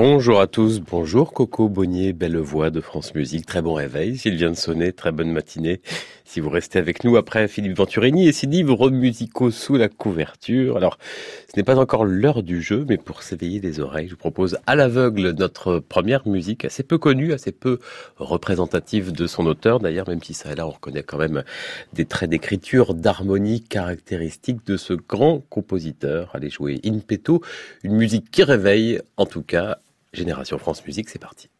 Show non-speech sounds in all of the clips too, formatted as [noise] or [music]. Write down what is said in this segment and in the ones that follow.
Bonjour à tous, bonjour Coco Bonnier, belle voix de France Musique, très bon réveil, s'il vient de sonner, très bonne matinée. Si vous restez avec nous après Philippe Venturini et ses livres musicaux sous la couverture. Alors, ce n'est pas encore l'heure du jeu, mais pour s'éveiller les oreilles, je vous propose à l'aveugle notre première musique, assez peu connue, assez peu représentative de son auteur. D'ailleurs, même si ça et là, on reconnaît quand même des traits d'écriture, d'harmonie caractéristiques de ce grand compositeur. Allez jouer In Petto, une musique qui réveille, en tout cas, Génération France Musique, c'est parti.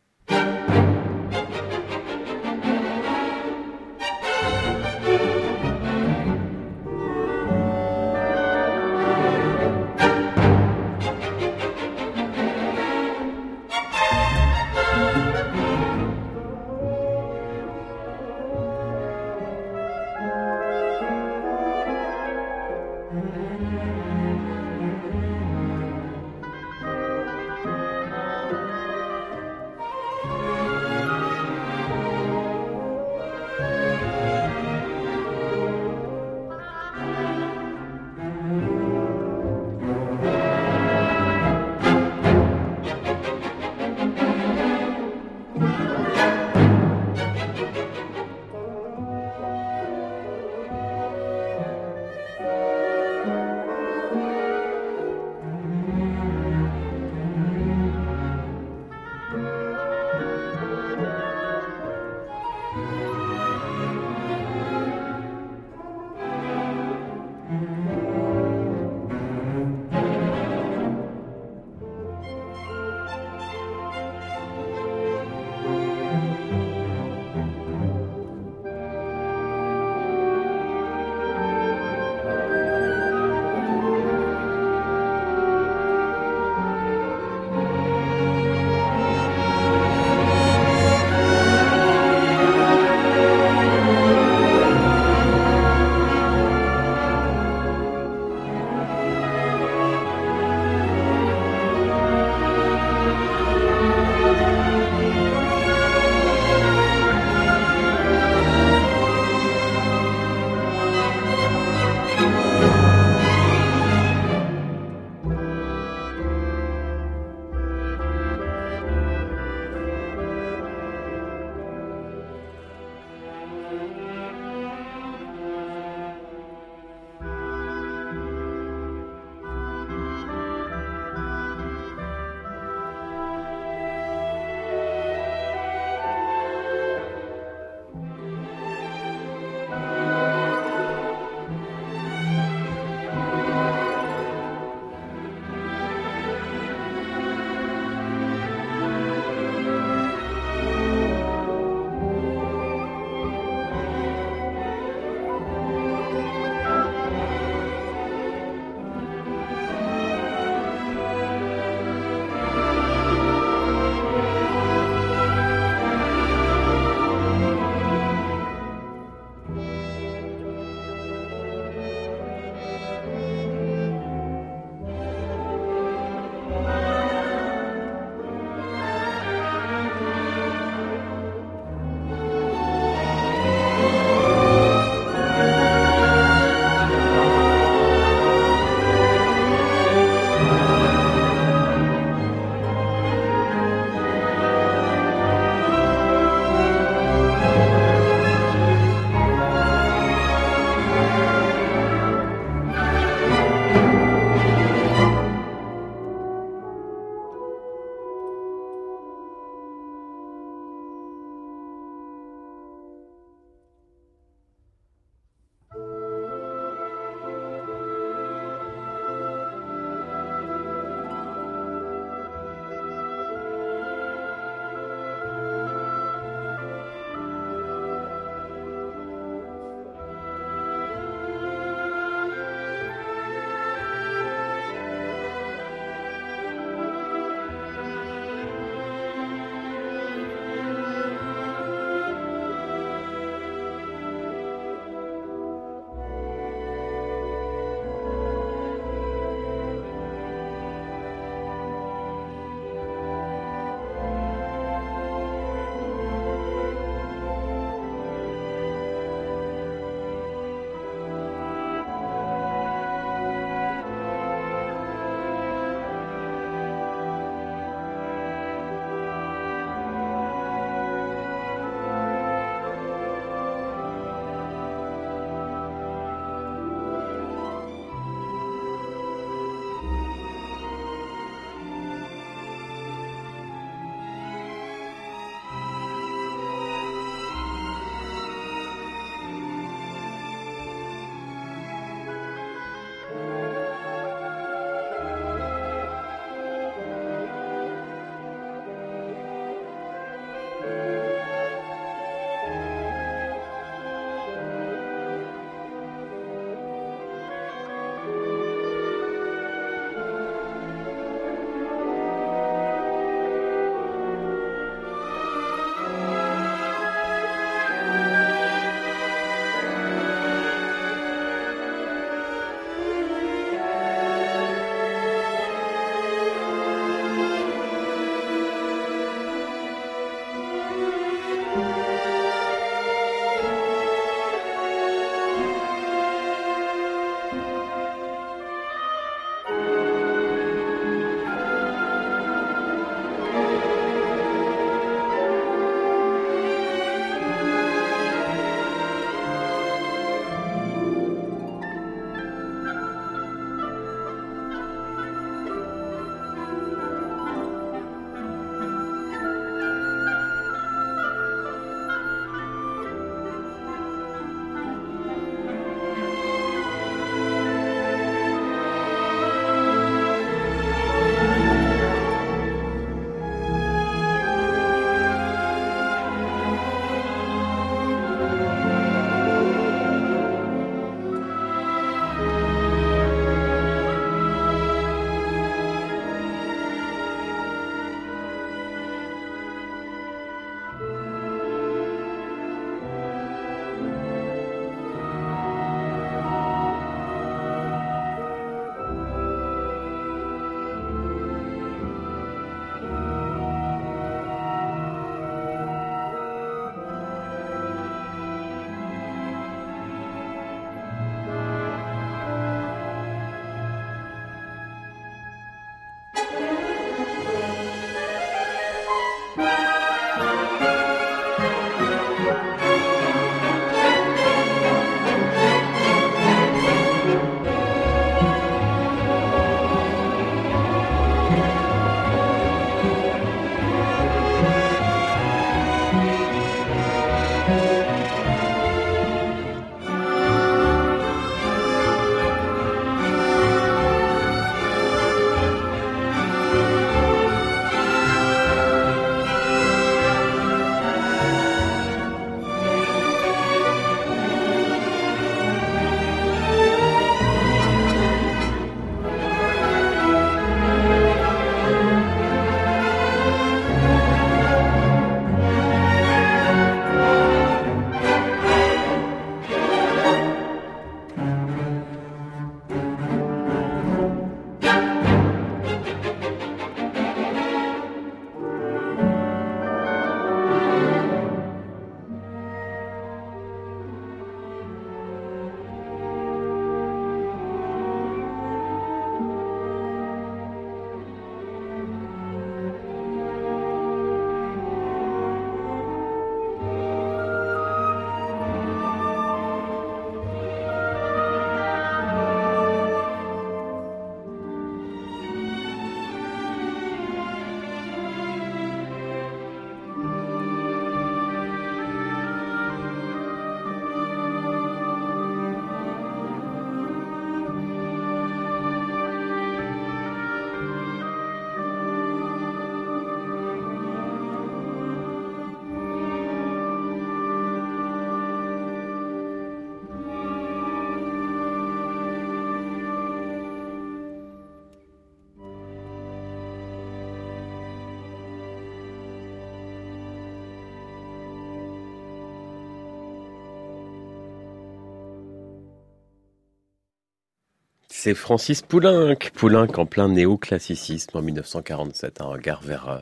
C'est Francis Poulenc, Poulenc en plein néoclassicisme en 1947, un regard vers euh,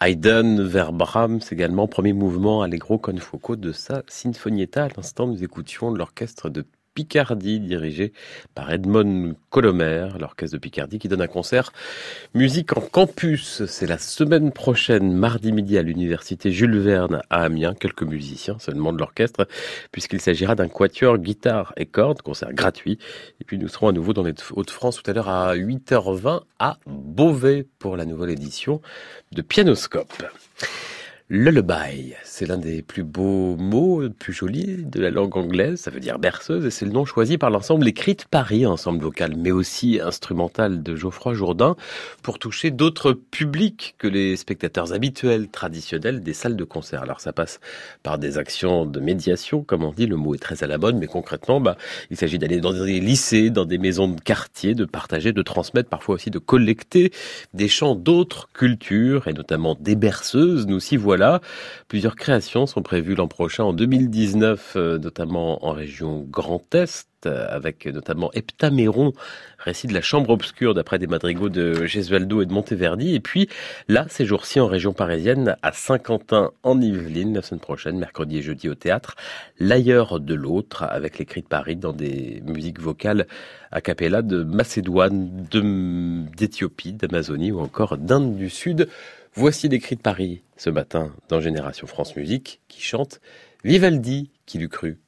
Haydn, vers Brahms également, premier mouvement Allegro con fuoco de sa Sinfonietta. À l'instant, nous écoutions l'orchestre de Picardie, dirigé par Edmond Colomer, l'orchestre de Picardie, qui donne un concert musique en campus. C'est la semaine prochaine, mardi midi, à l'université Jules Verne à Amiens. Quelques musiciens seulement de l'orchestre, puisqu'il s'agira d'un quatuor guitare et cordes, concert gratuit. Et puis nous serons à nouveau dans les Hauts-de-France tout à l'heure à 8h20 à Beauvais pour la nouvelle édition de Pianoscope. Lullaby, c'est l'un des plus beaux mots, plus jolis de la langue anglaise, ça veut dire berceuse, et c'est le nom choisi par l'ensemble Écrit de Paris, ensemble vocal, mais aussi instrumental de Geoffroy Jourdain, pour toucher d'autres publics que les spectateurs habituels, traditionnels des salles de concert. Alors ça passe par des actions de médiation, comme on dit, le mot est très à la mode, mais concrètement, bah, il s'agit d'aller dans des lycées, dans des maisons de quartier, de partager, de transmettre, parfois aussi de collecter des chants d'autres cultures, et notamment des berceuses, nous s'y voilà Plusieurs créations sont prévues l'an prochain, en 2019, euh, notamment en région Grand Est, avec notamment Heptaméron, récit de la chambre obscure d'après des madrigaux de Gesualdo et de Monteverdi. Et puis là, ces jours-ci en région parisienne, à Saint-Quentin en Yvelines, la semaine prochaine, mercredi et jeudi au théâtre, l'ailleurs de l'autre, avec les cris de Paris dans des musiques vocales a cappella de Macédoine, d'Éthiopie, d'Amazonie ou encore d'Inde du Sud. Voici des de Paris ce matin dans Génération France Musique qui chante Vivaldi qui l'eût cru.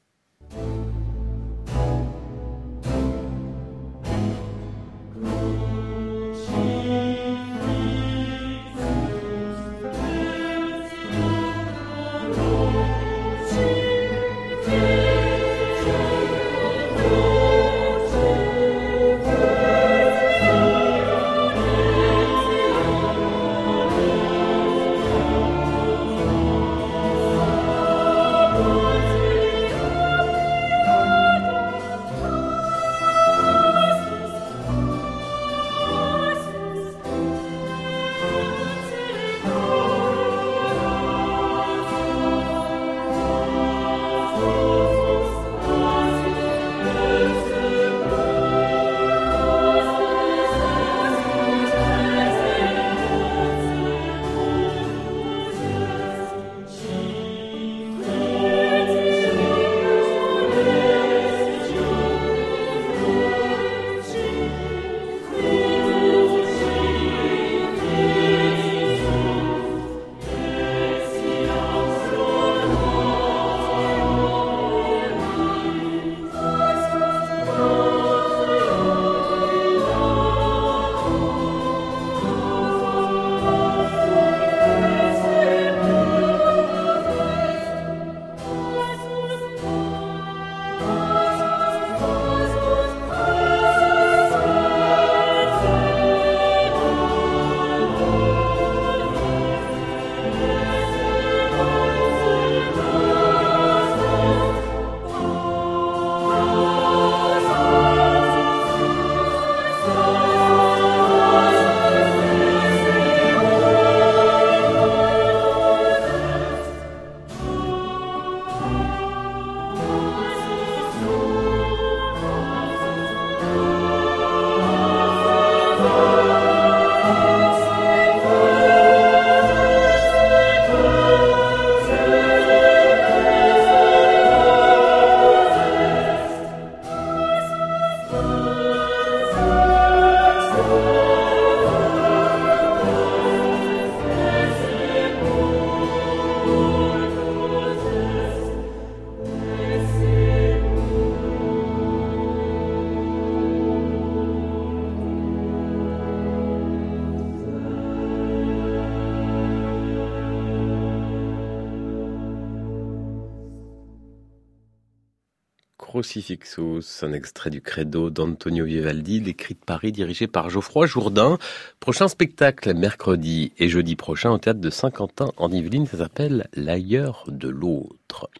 Crucifixus, un extrait du Credo d'Antonio Vivaldi, l'écrit de Paris dirigé par Geoffroy Jourdain. Prochain spectacle mercredi et jeudi prochain au théâtre de Saint-Quentin en Yvelines, ça s'appelle L'ailleurs de l'autre.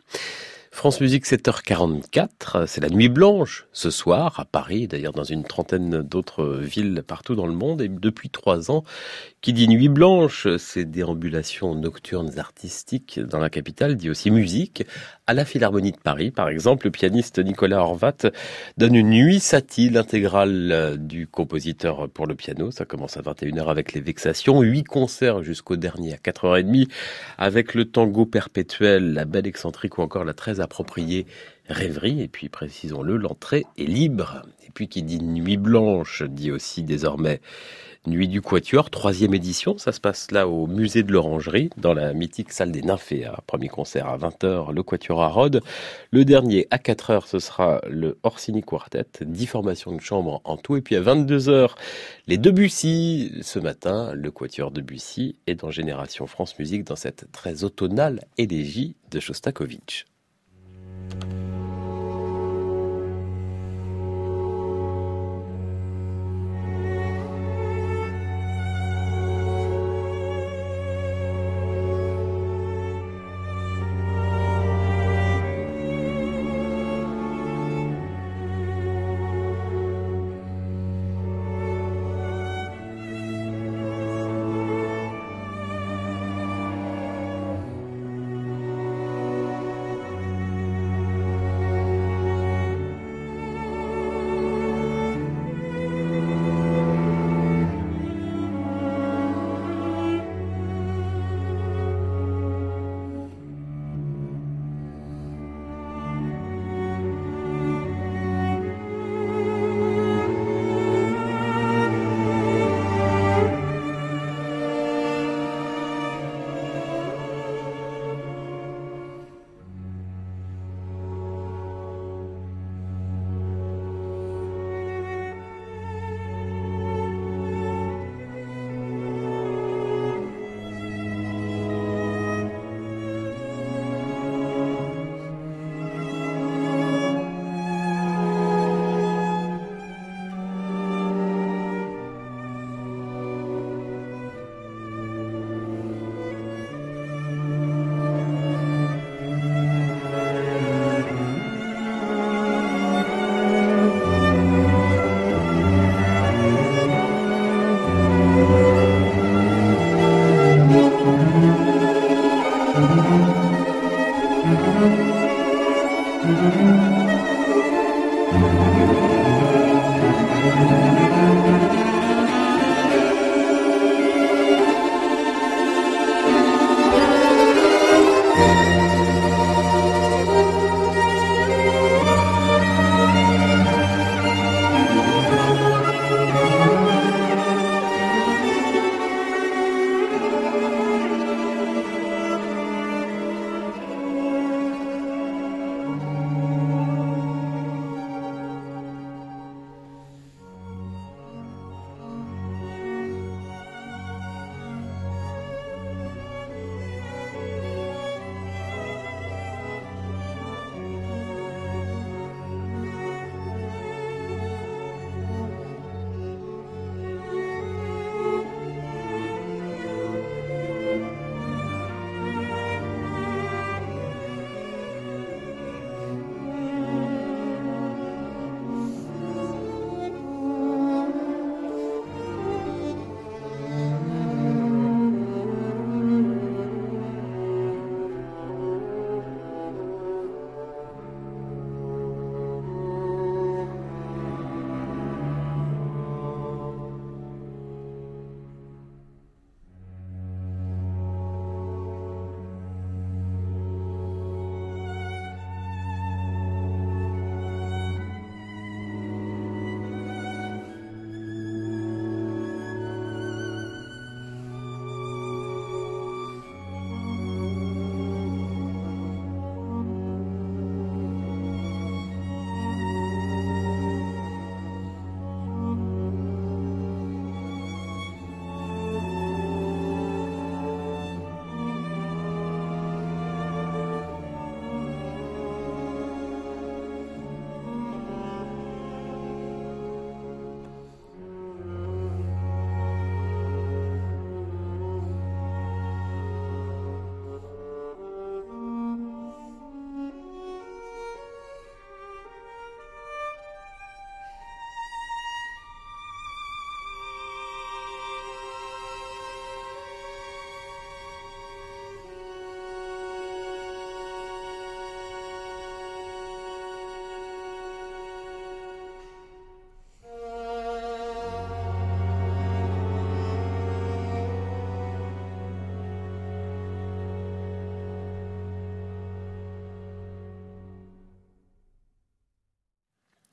France Musique 7h44, c'est la nuit blanche ce soir à Paris, d'ailleurs dans une trentaine d'autres villes partout dans le monde. Et depuis trois ans, Qui dit nuit blanche, ces déambulations nocturnes artistiques dans la capitale, dit aussi musique. À la Philharmonie de Paris, par exemple, le pianiste Nicolas Horvat donne une nuit satie, l'intégrale du compositeur pour le piano. Ça commence à 21h avec les vexations. Huit concerts jusqu'au dernier à 4h30 avec le tango perpétuel, la belle excentrique ou encore la très appropriée rêverie. Et puis, précisons-le, l'entrée est libre. Et puis, qui dit nuit blanche, dit aussi désormais Nuit du Quatuor, troisième édition. Ça se passe là au musée de l'Orangerie, dans la mythique salle des Nymphéas. Premier concert à 20h, le Quatuor à Rhodes. Le dernier à 4h, ce sera le Orsini Quartet. 10 formations de chambre en tout. Et puis à 22h, les Debussy. Ce matin, le Quatuor Debussy est dans Génération France Musique dans cette très automnale élégie de Shostakovich.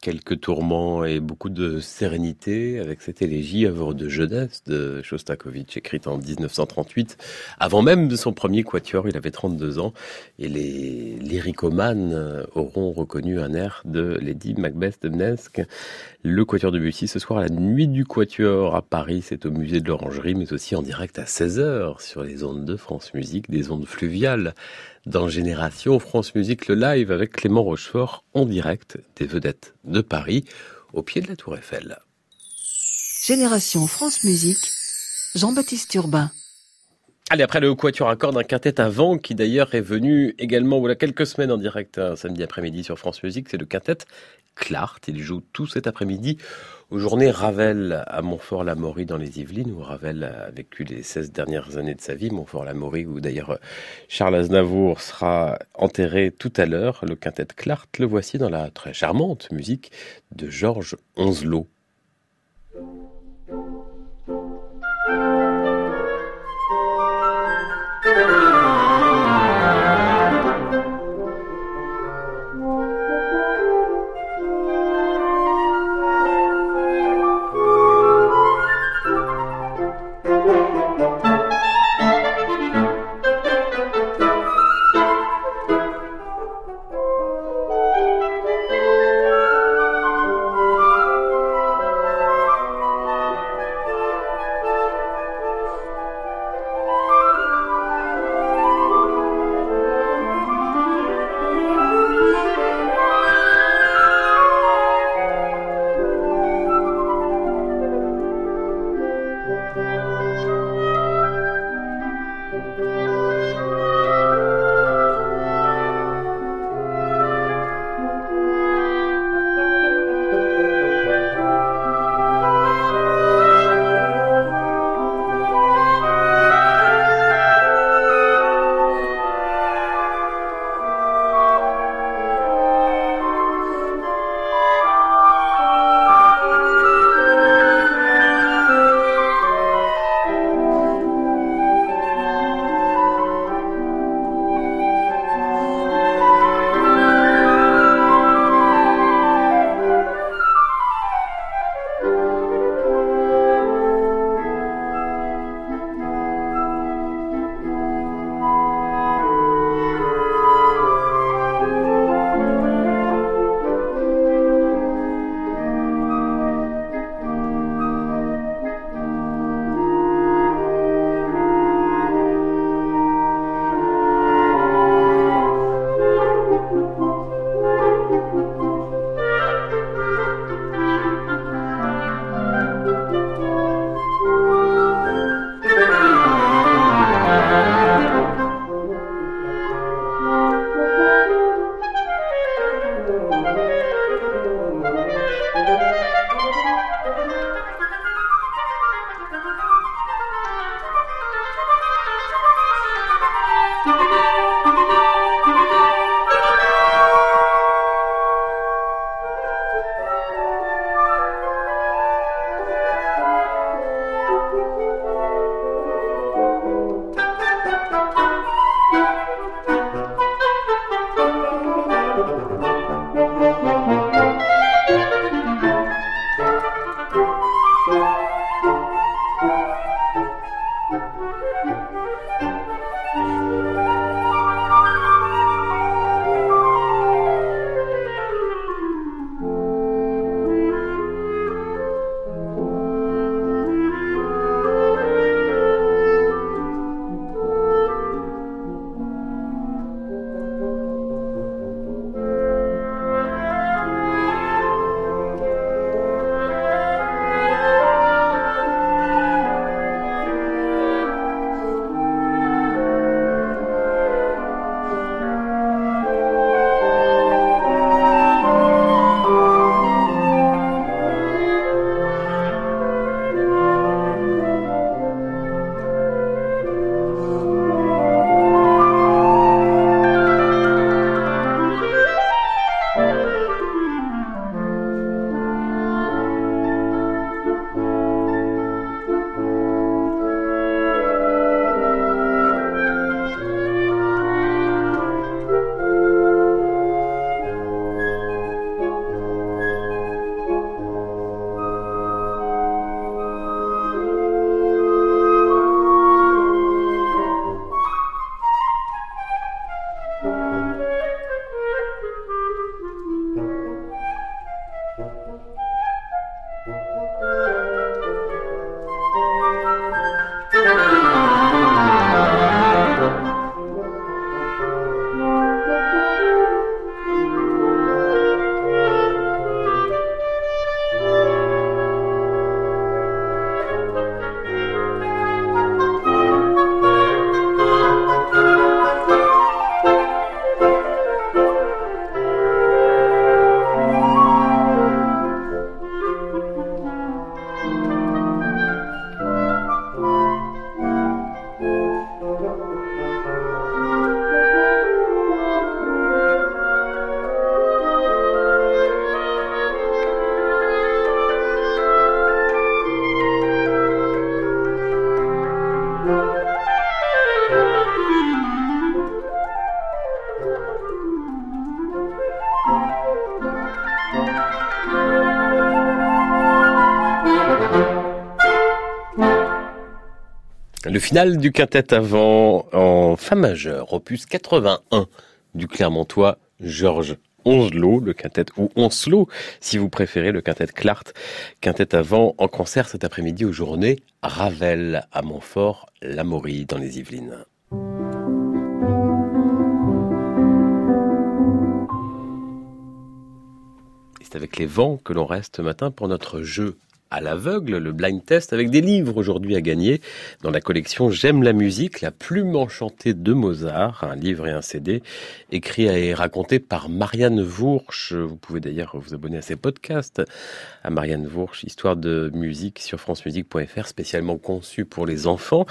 Quelques tourments et beaucoup de sérénité avec cette élégie, œuvre de jeunesse de Shostakovich, écrite en 1938. Avant même de son premier quatuor, il avait 32 ans et les lyricomanes auront reconnu un air de Lady Macbeth de Mnesque. Le quatuor de Bussy ce soir, la nuit du quatuor à Paris, c'est au musée de l'Orangerie, mais aussi en direct à 16h sur les ondes de France Musique, des ondes fluviales dans Génération France Musique, le live avec Clément Rochefort en direct des vedettes de Paris au pied de la Tour Eiffel. Génération France Musique, Jean-Baptiste Urbain. Allez, après le quatuor à cordes, un quintet à vent qui d'ailleurs est venu également voilà, quelques semaines en direct un samedi après-midi sur France Musique, c'est le quintet Clart. Il joue tout cet après-midi aux journées Ravel à Montfort-la-Maurie dans les Yvelines, où Ravel a vécu les 16 dernières années de sa vie. Montfort-la-Maurie, où d'ailleurs Charles Aznavour sera enterré tout à l'heure. Le quintet Clart, le voici dans la très charmante musique de Georges Onzelot. Le final du quintet avant en Fa majeur, opus 81 du Clermontois Georges Onslot, le quintet, ou Onslow, si vous préférez, le quintet Clart, quintet avant en concert cet après-midi aux journées Ravel à Montfort, Lamaurie dans les Yvelines. C'est avec les vents que l'on reste ce matin pour notre jeu à l'aveugle, le blind test, avec des livres aujourd'hui à gagner dans la collection J'aime la musique, la plume enchantée de Mozart, un livre et un CD écrit et raconté par Marianne Vourche. Vous pouvez d'ailleurs vous abonner à ses podcasts à Marianne Vourche, Histoire de musique sur francemusique.fr, spécialement conçu pour les enfants.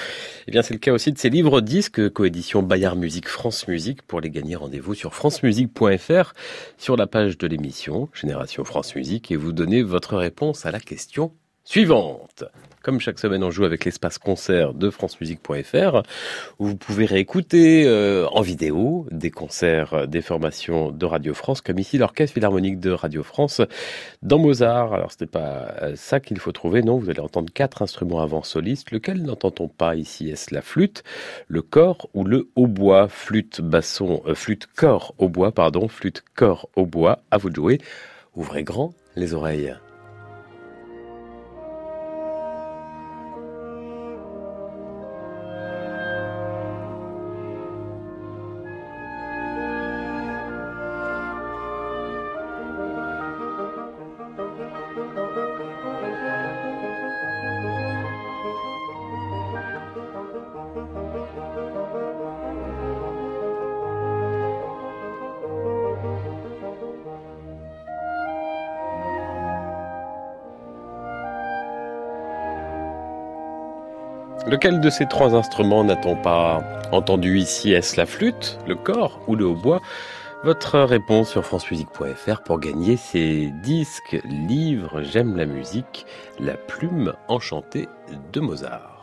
Eh bien, c'est le cas aussi de ses livres disques, coédition Bayard Musique France Musique. Pour les gagner, rendez-vous sur francemusique.fr, sur la page de l'émission Génération France Musique, et vous donnez votre réponse à la question suivante. Comme chaque semaine, on joue avec l'espace concert de francemusique.fr où vous pouvez réécouter euh, en vidéo des concerts, des formations de Radio France, comme ici l'Orchestre Philharmonique de Radio France dans Mozart. Alors, ce n'est pas euh, ça qu'il faut trouver, non, vous allez entendre quatre instruments avant solistes. Lequel n'entend-on pas ici? Est-ce la flûte, le corps ou le hautbois? Flûte, basson, euh, flûte, corps, hautbois, pardon, flûte, corps, hautbois. À vous de jouer. Ouvrez grand les oreilles. Lequel de ces trois instruments n'a-t-on pas entendu ici? Est-ce la flûte, le corps ou le hautbois? Votre réponse sur francemusique.fr pour gagner ces disques, livres J'aime la musique, la plume enchantée de Mozart.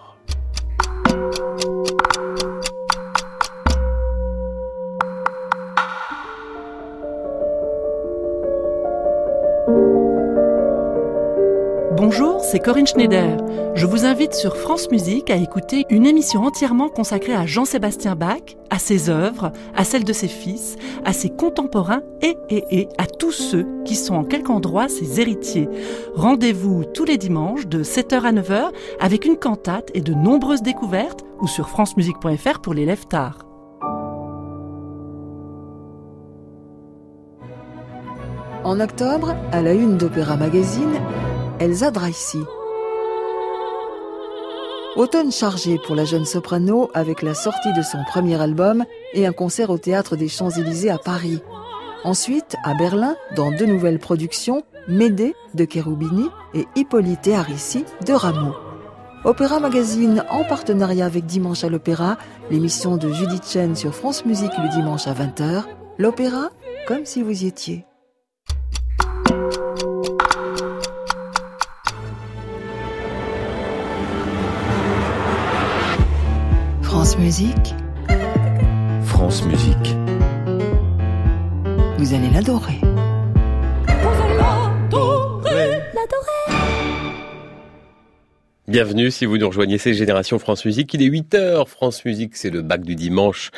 C'est Corinne Schneider. Je vous invite sur France Musique à écouter une émission entièrement consacrée à Jean-Sébastien Bach, à ses œuvres, à celles de ses fils, à ses contemporains et, et, et à tous ceux qui sont en quelque endroit ses héritiers. Rendez-vous tous les dimanches de 7h à 9h avec une cantate et de nombreuses découvertes ou sur francemusique.fr pour les lèvres tard. En octobre, à la une d'Opéra Magazine, Elsa Dreissy. Automne chargé pour la jeune soprano avec la sortie de son premier album et un concert au théâtre des Champs-Élysées à Paris. Ensuite, à Berlin, dans deux nouvelles productions, Médée de Cherubini et Hippolyte Arissi de Rameau. Opéra Magazine en partenariat avec Dimanche à l'Opéra, l'émission de Judith Chen sur France Musique le dimanche à 20h. L'opéra comme si vous y étiez. France Musique. France Musique. Vous allez l'adorer. Bienvenue si vous nous rejoignez, c'est Génération France Musique. Il est 8h. France Musique, c'est le bac du dimanche.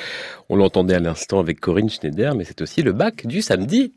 On l'entendait à l'instant avec Corinne Schneider, mais c'est aussi le bac du samedi.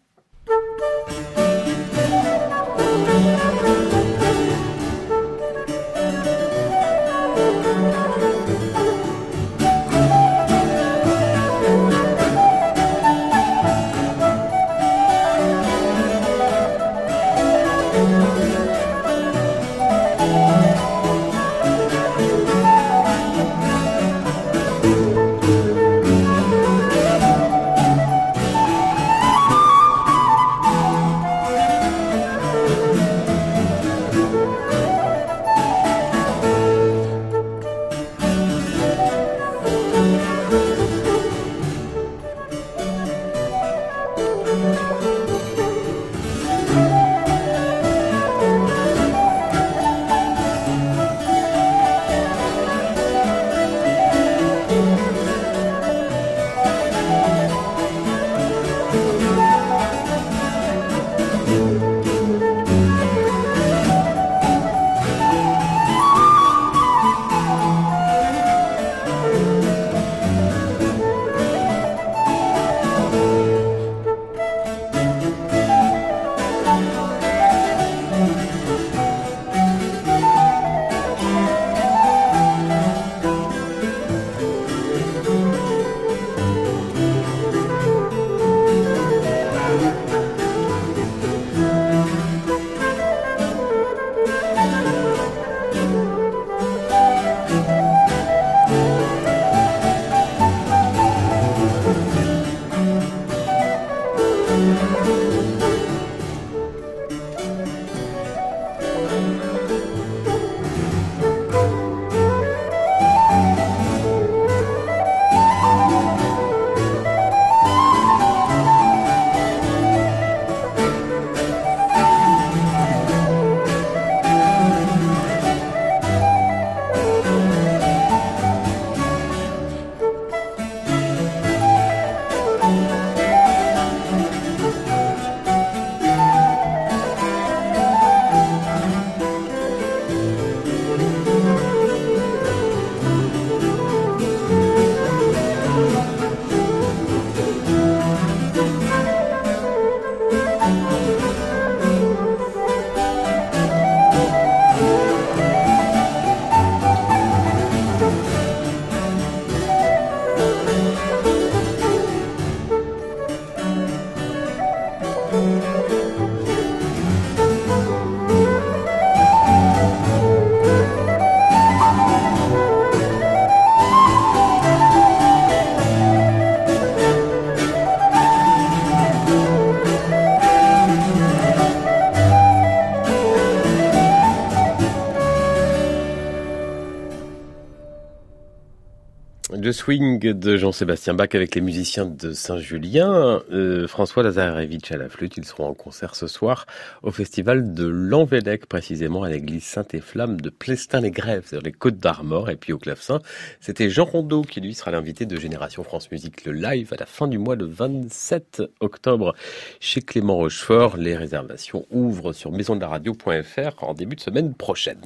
Swing de Jean-Sébastien Bach avec les musiciens de Saint-Julien. Euh, François Lazarevitch à la flûte. Ils seront en concert ce soir au festival de l'Envélec, précisément à l'église Saint-et-Flamme de Plestin-les-Grèves, sur les Côtes d'Armor. Et puis au clavecin, c'était Jean Rondeau qui lui sera l'invité de Génération France Musique, le live à la fin du mois, le 27 octobre, chez Clément Rochefort. Les réservations ouvrent sur maisondelaradio.fr en début de semaine prochaine.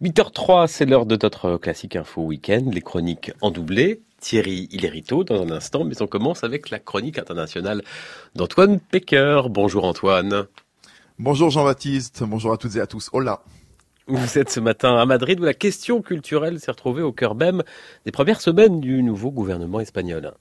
8h03, c'est l'heure de notre classique info week-end, les chroniques en doublé. Thierry Hillerito dans un instant, mais on commence avec la chronique internationale d'Antoine Pecker. Bonjour Antoine. Bonjour Jean-Baptiste, bonjour à toutes et à tous. Hola. Vous êtes ce matin à Madrid où la question culturelle s'est retrouvée au cœur même des premières semaines du nouveau gouvernement espagnol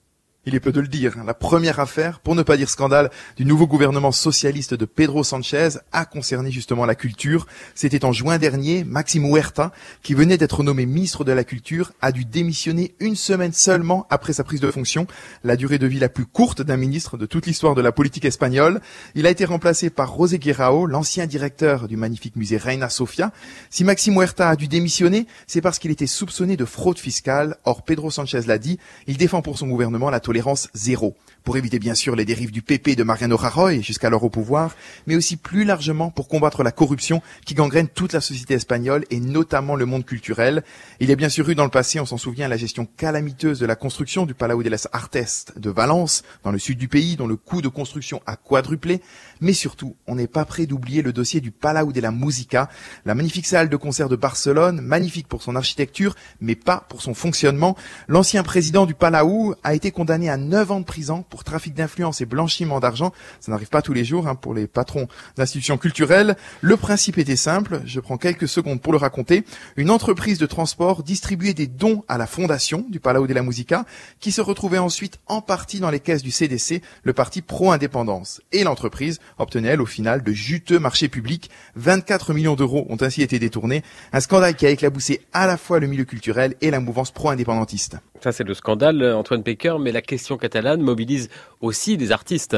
il est peu de le dire, la première affaire, pour ne pas dire scandale, du nouveau gouvernement socialiste de Pedro Sanchez a concerné justement la culture. C'était en juin dernier, Maxime Huerta, qui venait d'être nommé ministre de la Culture, a dû démissionner une semaine seulement après sa prise de fonction, la durée de vie la plus courte d'un ministre de toute l'histoire de la politique espagnole. Il a été remplacé par José Guerrao, l'ancien directeur du magnifique musée Reina Sofia. Si Maxime Huerta a dû démissionner, c'est parce qu'il était soupçonné de fraude fiscale. Or, Pedro Sanchez l'a dit, il défend pour son gouvernement la tolérance tolérance zéro pour éviter bien sûr les dérives du PP de Mariano Rajoy jusqu'alors au pouvoir, mais aussi plus largement pour combattre la corruption qui gangrène toute la société espagnole et notamment le monde culturel. Il y a bien sûr eu dans le passé, on s'en souvient, la gestion calamiteuse de la construction du Palau de las Artes de Valence, dans le sud du pays, dont le coût de construction a quadruplé, mais surtout, on n'est pas prêt d'oublier le dossier du Palau de la Musica, la magnifique salle de concert de Barcelone, magnifique pour son architecture, mais pas pour son fonctionnement. L'ancien président du Palau a été condamné à 9 ans de prison pour trafic d'influence et blanchiment d'argent. Ça n'arrive pas tous les jours hein, pour les patrons d'institutions culturelles. Le principe était simple, je prends quelques secondes pour le raconter. Une entreprise de transport distribuait des dons à la fondation du Palau de la Musica, qui se retrouvait ensuite en partie dans les caisses du CDC, le parti pro-indépendance. Et l'entreprise obtenait, elle, au final, de juteux marchés publics. 24 millions d'euros ont ainsi été détournés. Un scandale qui a éclaboussé à la fois le milieu culturel et la mouvance pro-indépendantiste. Ça, c'est le scandale, Antoine Pecker, mais la question catalane mobilise aussi des artistes.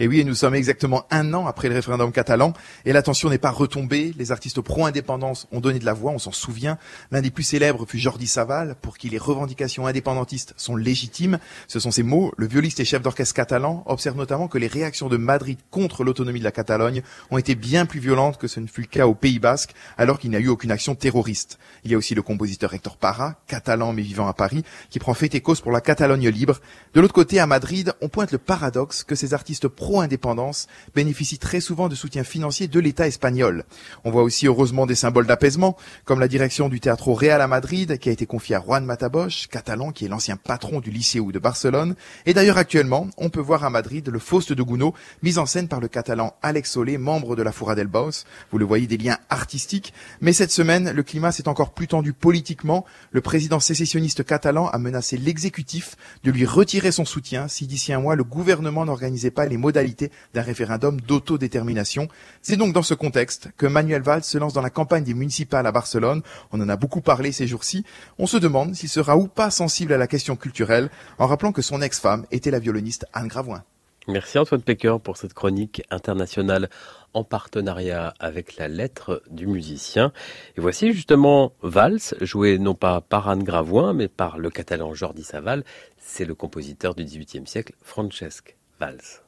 Et oui, nous sommes exactement un an après le référendum catalan et l'attention n'est pas retombée. Les artistes pro-indépendance ont donné de la voix, on s'en souvient. L'un des plus célèbres fut Jordi Saval, pour qui les revendications indépendantistes sont légitimes. Ce sont ses mots. Le violiste et chef d'orchestre catalan observe notamment que les réactions de Madrid contre l'autonomie de la Catalogne ont été bien plus violentes que ce ne fut le cas au Pays Basque, alors qu'il n'y a eu aucune action terroriste. Il y a aussi le compositeur Hector Parra, catalan mais vivant à Paris, qui prend fait et cause pour la Catalogne libre. De l'autre côté, à Madrid, on pointe le paradoxe que ces artistes pro-indépendance bénéficient très souvent de soutien financier de l'État espagnol. On voit aussi heureusement des symboles d'apaisement, comme la direction du Teatro Real à Madrid, qui a été confiée à Juan Matabosch, catalan qui est l'ancien patron du Lycéo de Barcelone. Et d'ailleurs actuellement, on peut voir à Madrid le Faust de Gounod, mis en scène par le catalan Alex Solé, membre de la Fura del Baus. Vous le voyez, des liens artistiques. Mais cette semaine, le climat s'est encore plus tendu politiquement. Le président sécessionniste catalan a menacé l'exécutif de lui retirer son soutien si d'ici un mois le gouvernement n'organisait pas les modalités d'un référendum d'autodétermination. C'est donc dans ce contexte que Manuel Valls se lance dans la campagne des municipales à Barcelone. On en a beaucoup parlé ces jours-ci. On se demande s'il sera ou pas sensible à la question culturelle, en rappelant que son ex-femme était la violoniste Anne Gravoin. Merci Antoine Pecker pour cette chronique internationale en partenariat avec la lettre du musicien. Et voici justement Valls, joué non pas par Anne Gravoin, mais par le catalan Jordi Saval. C'est le compositeur du XVIIIe siècle, Francesc Valls.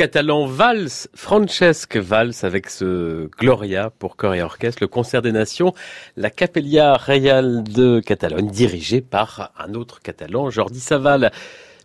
catalan Vals, Francesc Vals avec ce Gloria pour chœur et orchestre, le concert des nations, la Capella Real de Catalogne dirigée par un autre catalan, Jordi Saval.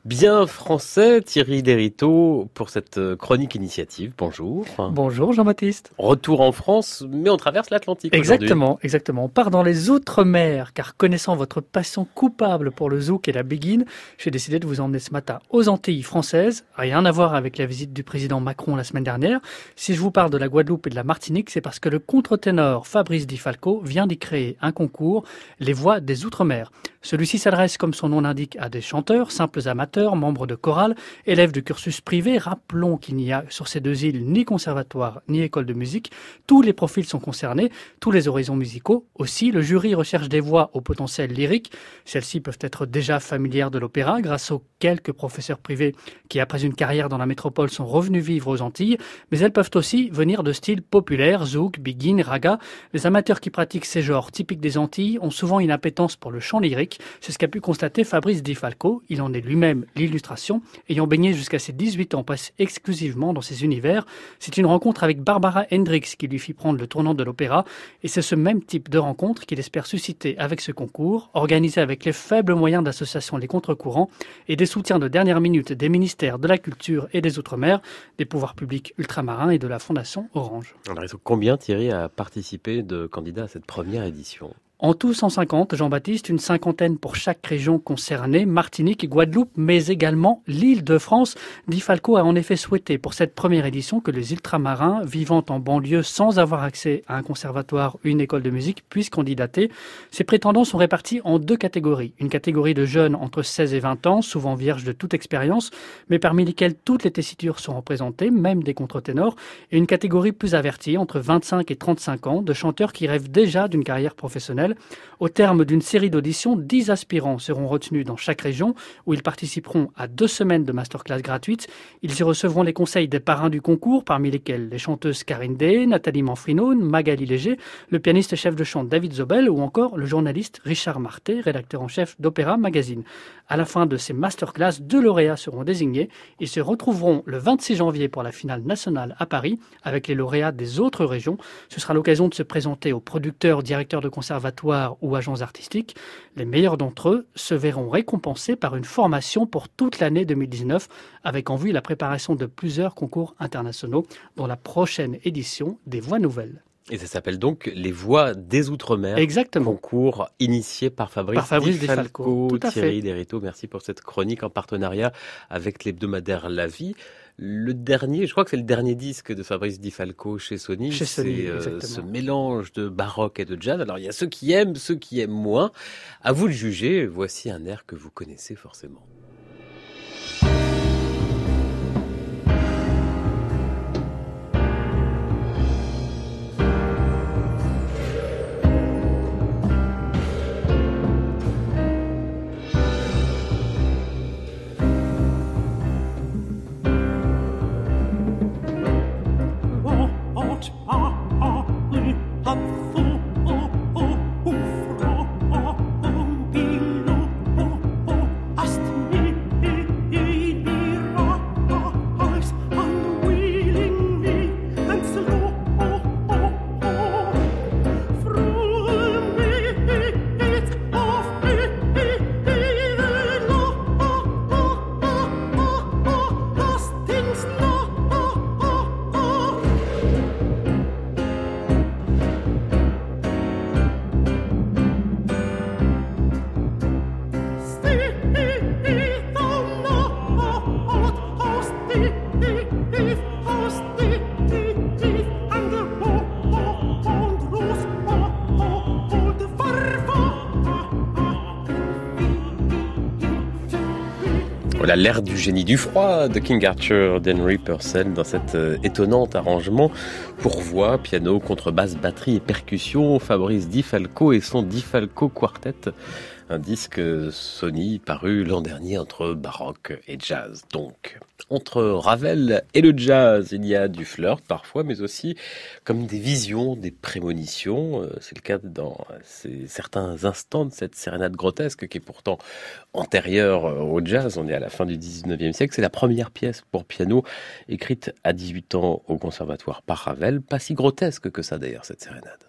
Bien français, Thierry Derito, pour cette euh, chronique initiative. Bonjour. Bonjour Jean-Baptiste. Retour en France, mais on traverse l'Atlantique. Exactement, exactement. On part dans les Outre-mer, car connaissant votre passion coupable pour le zouk et la béguine, j'ai décidé de vous emmener ce matin aux Antilles françaises. Rien à voir avec la visite du président Macron la semaine dernière. Si je vous parle de la Guadeloupe et de la Martinique, c'est parce que le contre-ténor Fabrice Di Falco vient d'y créer un concours, Les Voix des Outre-mer. Celui-ci s'adresse, comme son nom l'indique, à des chanteurs, simples amateurs, membres de chorale, élèves de cursus privé. Rappelons qu'il n'y a sur ces deux îles ni conservatoire ni école de musique. Tous les profils sont concernés, tous les horizons musicaux. Aussi, le jury recherche des voix au potentiel lyrique. Celles-ci peuvent être déjà familières de l'opéra grâce aux quelques professeurs privés qui, après une carrière dans la métropole, sont revenus vivre aux Antilles. Mais elles peuvent aussi venir de styles populaires, zouk, biguine, raga. Les amateurs qui pratiquent ces genres typiques des Antilles ont souvent une appétence pour le chant lyrique c'est ce qu'a pu constater Fabrice Di Falco. Il en est lui-même l'illustration, ayant baigné jusqu'à ses 18 ans passé exclusivement dans ces univers. C'est une rencontre avec Barbara Hendricks qui lui fit prendre le tournant de l'opéra, et c'est ce même type de rencontre qu'il espère susciter avec ce concours, organisé avec les faibles moyens d'association Les Contre-Courants et des soutiens de dernière minute des ministères de la Culture et des Outre-mer, des pouvoirs publics ultramarins et de la Fondation Orange. Alors, combien Thierry a participé de candidats à cette première édition? En tout 150, Jean-Baptiste, une cinquantaine pour chaque région concernée, Martinique Guadeloupe, mais également l'île de France. Di Falco a en effet souhaité pour cette première édition que les ultramarins vivant en banlieue sans avoir accès à un conservatoire ou une école de musique puissent candidater. Ces prétendants sont répartis en deux catégories. Une catégorie de jeunes entre 16 et 20 ans, souvent vierges de toute expérience, mais parmi lesquels toutes les tessitures sont représentées, même des contre-ténors, et une catégorie plus avertie, entre 25 et 35 ans, de chanteurs qui rêvent déjà d'une carrière professionnelle au terme d'une série d'auditions, 10 aspirants seront retenus dans chaque région où ils participeront à deux semaines de masterclass gratuites. Ils y recevront les conseils des parrains du concours, parmi lesquels les chanteuses Karine Day, Nathalie Manfrino, Magali Léger, le pianiste chef de chant David Zobel ou encore le journaliste Richard Marté, rédacteur en chef d'Opéra Magazine. À la fin de ces masterclass, deux lauréats seront désignés. Ils se retrouveront le 26 janvier pour la finale nationale à Paris avec les lauréats des autres régions. Ce sera l'occasion de se présenter aux producteurs, directeurs de conservatoires ou agents artistiques. Les meilleurs d'entre eux se verront récompensés par une formation pour toute l'année 2019 avec en vue la préparation de plusieurs concours internationaux dont la prochaine édition des Voix Nouvelles. Et ça s'appelle donc Les Voix des Outre-mer. Exactement. Concours initié par Fabrice, par Fabrice Thierry Derito, merci pour cette chronique en partenariat avec l'hebdomadaire La Vie. Le dernier, je crois que c'est le dernier disque de Fabrice Di Falco chez Sony. Chez Sony, euh, ce mélange de baroque et de jazz. Alors il y a ceux qui aiment, ceux qui aiment moins. À vous de juger. Voici un air que vous connaissez forcément. Voilà du génie du froid de King Arthur d'Henry Purcell dans cet euh, étonnant arrangement pour voix, piano, contrebasse, batterie et percussion. Fabrice Di Falco et son Di Falco Quartet un disque Sony paru l'an dernier entre baroque et jazz. Donc, entre Ravel et le jazz, il y a du flirt parfois, mais aussi comme des visions, des prémonitions. Euh, c'est le cas dans certains instants de cette sérénade grotesque qui est pourtant antérieure euh, au jazz. On est à la fin du 19e siècle. C'est la première pièce pour piano écrite à 18 ans au conservatoire par Ravel. Pas si grotesque que ça d'ailleurs, cette sérénade.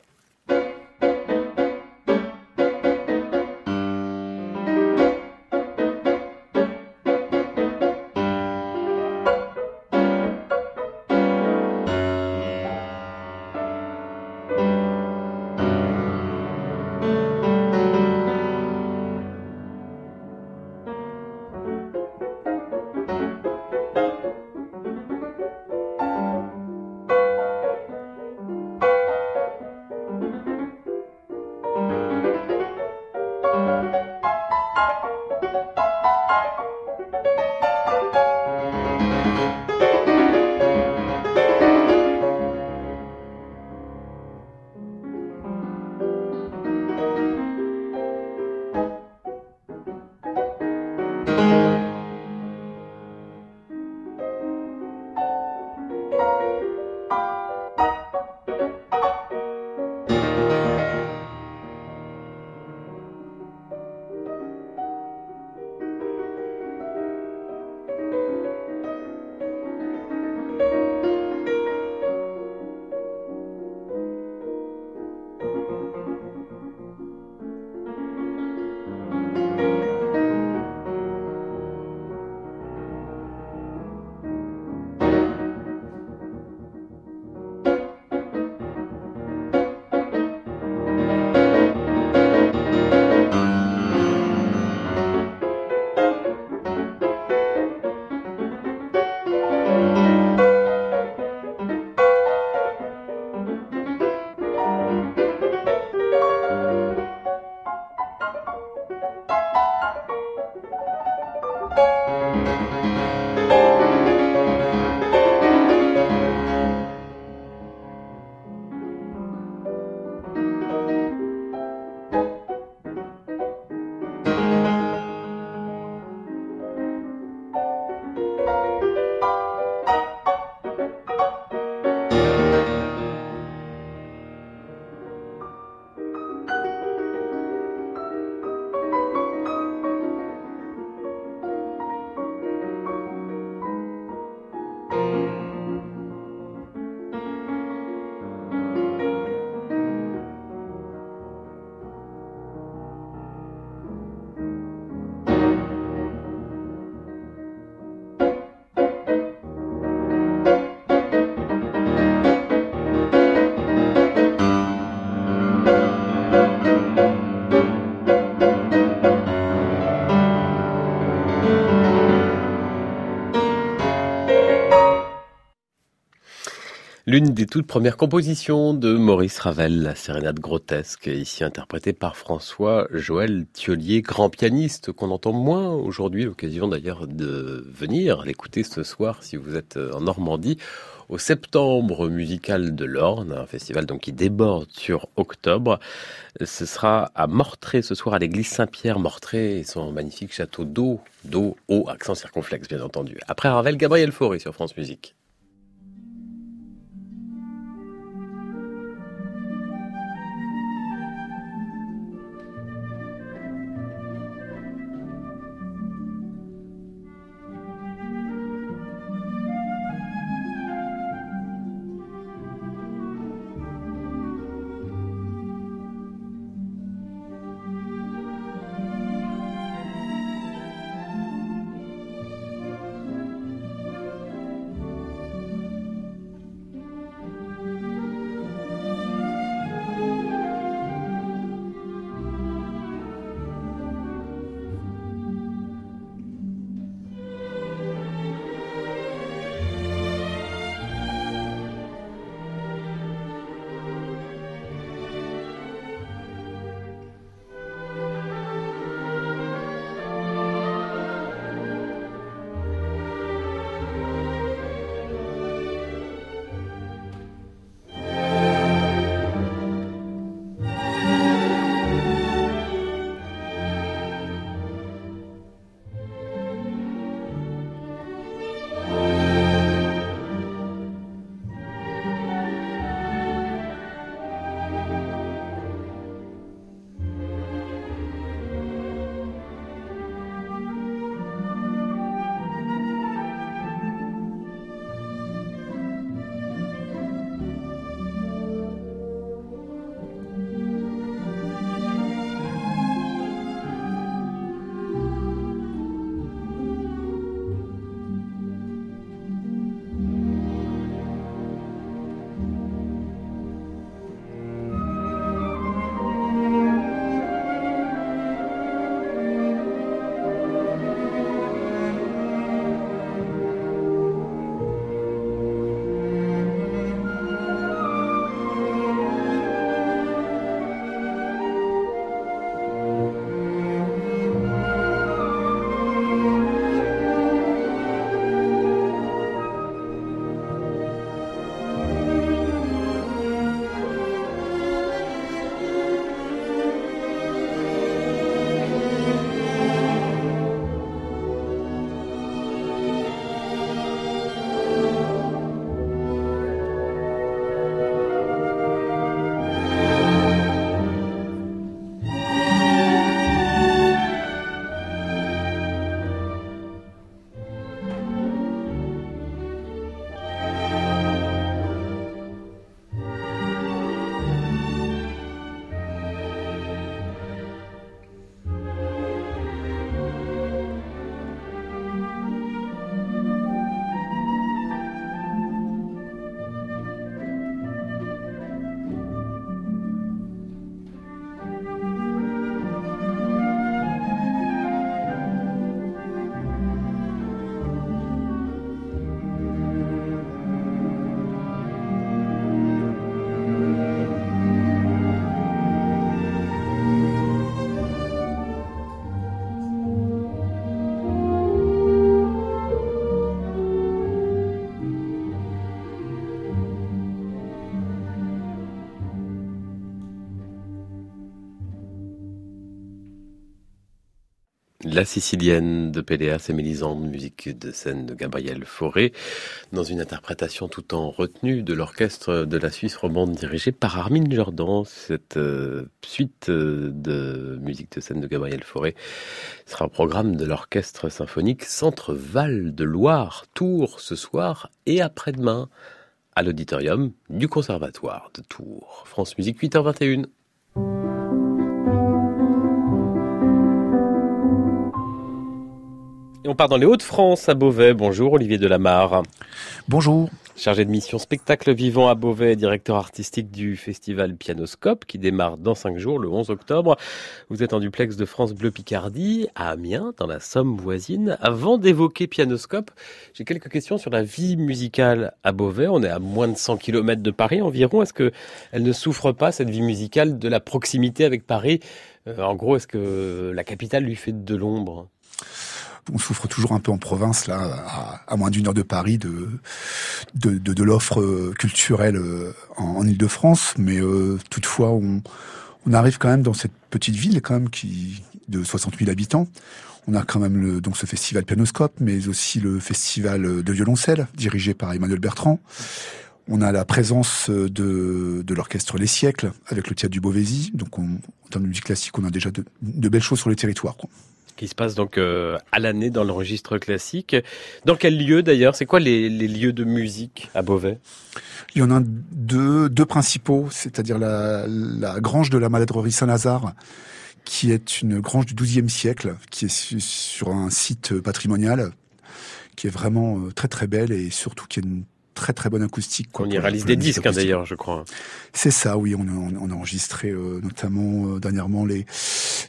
L'une des toutes premières compositions de Maurice Ravel, la sérénade grotesque, ici interprétée par François Joël Thiolier, grand pianiste qu'on entend moins aujourd'hui, l'occasion d'ailleurs de venir l'écouter ce soir si vous êtes en Normandie au septembre musical de l'Orne, un festival donc qui déborde sur octobre. Ce sera à Mortré ce soir à l'église Saint-Pierre. Mortré et son magnifique château d'eau, d'eau, haut, accent circonflexe bien entendu. Après Ravel, Gabriel Fauré sur France Musique. La Sicilienne de Péléas et Mélisande, musique de scène de Gabriel Fauré, dans une interprétation tout en retenue de l'orchestre de la Suisse romande dirigé par Armin Jordan. Cette euh, suite euh, de musique de scène de Gabriel Fauré sera un programme de l'orchestre symphonique Centre Val de Loire, Tours ce soir et après-demain à l'auditorium du Conservatoire de Tours. France Musique 8h21. On part dans les Hauts-de-France à Beauvais. Bonjour Olivier Delamarre. Bonjour. Chargé de mission spectacle vivant à Beauvais, directeur artistique du festival Pianoscope qui démarre dans cinq jours, le 11 octobre. Vous êtes en duplex de France Bleu Picardie à Amiens, dans la Somme voisine. Avant d'évoquer Pianoscope, j'ai quelques questions sur la vie musicale à Beauvais. On est à moins de 100 km de Paris environ. Est-ce que elle ne souffre pas, cette vie musicale, de la proximité avec Paris? Euh, En gros, est-ce que la capitale lui fait de l'ombre? On souffre toujours un peu en province, là, à, moins d'une heure de Paris, de, de, de, l'offre euh, culturelle euh, en, en Ile-de-France. Mais euh, toutefois, on, arrive quand même dans cette petite ville, quand même, qui de 60 000 habitants. On a quand même le, donc ce festival Pianoscope, mais aussi le festival de violoncelle, dirigé par Emmanuel Bertrand. On a la présence de, de l'orchestre Les Siècles, avec le théâtre du Beauvaisis. Donc, on, en termes de musique classique, on a déjà de, de belles choses sur les territoires. Quoi qui se passe donc euh, à l'année dans le registre classique. Dans quel lieu d'ailleurs? C'est quoi les, les, lieux de musique à Beauvais? Il y en a deux, deux principaux, c'est-à-dire la, la, grange de la maladrerie Saint-Lazare, qui est une grange du XIIe siècle, qui est sur un site patrimonial, qui est vraiment euh, très très belle et surtout qui est une très très bonne acoustique. Quoi, on y réalise des disques hein, d'ailleurs, je crois. C'est ça, oui. On a, on a enregistré euh, notamment euh, dernièrement les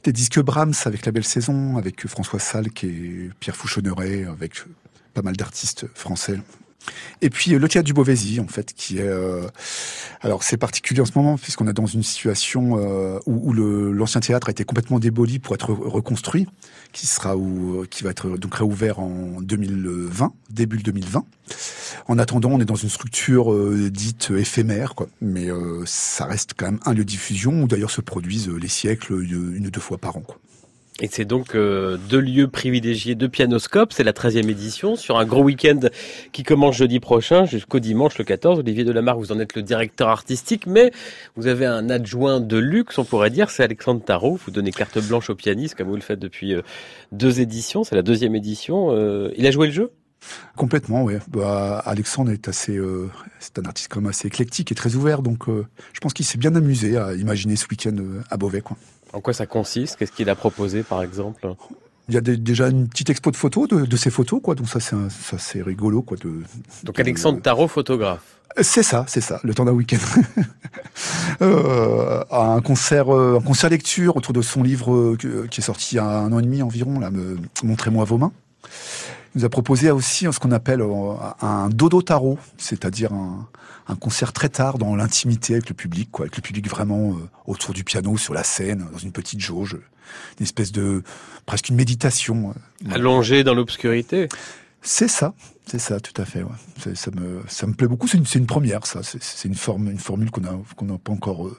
des disques Brahms avec la Belle Saison, avec François Salk et Pierre Fouchonneret, avec pas mal d'artistes français. Et puis le théâtre du Beauvaisis, en fait, qui est alors c'est particulier en ce moment puisqu'on est dans une situation euh, où, l'ancien théâtre a été complètement déboli pour être reconstruit, qui sera où, qui va être donc réouvert en 2020, début 2020. En attendant, on est dans une structure euh, dite éphémère, quoi. mais euh, ça reste quand même un lieu de diffusion où d'ailleurs se produisent les siècles une ou deux fois par an. Quoi. Et c'est donc euh, deux lieux privilégiés de Pianoscope. C'est la 13e édition sur un gros week-end qui commence jeudi prochain jusqu'au dimanche le 14. Olivier Delamarre, vous en êtes le directeur artistique, mais vous avez un adjoint de luxe, on pourrait dire, c'est Alexandre Tarot. Vous donnez carte blanche au pianiste comme vous le faites depuis euh, deux éditions. C'est la deuxième édition. Euh, il a joué le jeu? Complètement, oui. Bah, Alexandre est assez, c'est un artiste quand même assez éclectique et très ouvert, donc je pense qu'il s'est bien amusé à imaginer ce week-end à Beauvais, quoi. En quoi ça consiste? Qu'est-ce qu'il a proposé, par exemple? Il y a déjà une petite expo de photos de, de ces photos, quoi. Donc ça, c'est ça, c'est rigolo, quoi. De, Donc Alexandre Tarot, photographe. C'est ça, c'est ça. Le temps d'un week-end, [laughs] euh, un concert, euh, un concert lecture autour de son livre euh, qui est sorti il y a un an et demi environ. Là, montrez-moi vos mains. Nous a proposé aussi ce qu'on appelle un dodo tarot, c'est-à-dire un, un concert très tard dans l'intimité avec le public, quoi, avec le public vraiment euh, autour du piano, sur la scène, dans une petite jauge, une espèce de presque une méditation. Euh, Allongé dans l'obscurité. C'est ça, c'est ça, tout à fait. Ouais. Ça me, ça me plaît beaucoup. C'est une, une, première, ça. C'est une forme, une formule qu'on a, qu'on n'a pas encore euh,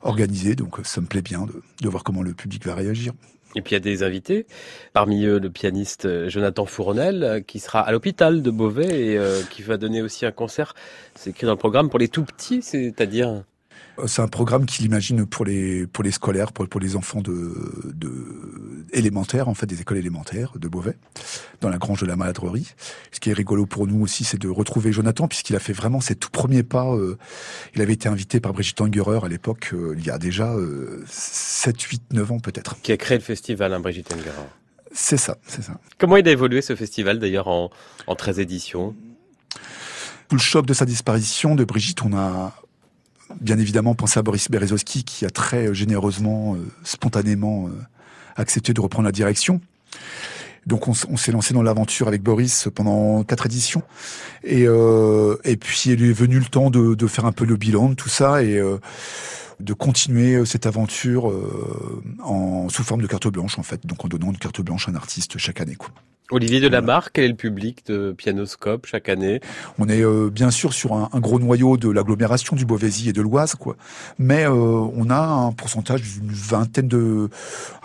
organisée, donc ça me plaît bien de, de voir comment le public va réagir. Et puis il y a des invités, parmi eux le pianiste euh, Jonathan Fournel, euh, qui sera à l'hôpital de Beauvais et euh, qui va donner aussi un concert. C'est écrit dans le programme pour les tout petits, c'est-à-dire c'est un programme qu'il imagine pour les pour les scolaires, pour, pour les enfants de, de élémentaires, en fait, des écoles élémentaires de Beauvais, dans la grange de la maladrerie. Ce qui est rigolo pour nous aussi, c'est de retrouver Jonathan, puisqu'il a fait vraiment ses tout premiers pas. Euh, il avait été invité par Brigitte Angerer à l'époque, euh, il y a déjà euh, 7, 8, 9 ans peut-être. Qui a créé le festival, hein, Brigitte Angerer. C'est ça, c'est ça. Comment il a évolué ce festival d'ailleurs en, en 13 éditions? Tout le choc de sa disparition de Brigitte, on a bien évidemment penser à Boris Berezowski qui a très généreusement, euh, spontanément euh, accepté de reprendre la direction. Donc on, s'est lancé dans l'aventure avec Boris pendant quatre éditions. Et, euh, et puis il est venu le temps de, de, faire un peu le bilan de tout ça et de continuer cette aventure en sous forme de carte blanche en fait. Donc en donnant une carte blanche à un artiste chaque année. Quoi. Olivier Delamarre, quel est le public de Pianoscope chaque année? On est euh, bien sûr sur un, gros noyau de l'agglomération du Beauvaisis et de l'Oise, quoi. Mais euh, on a un pourcentage d'une vingtaine de,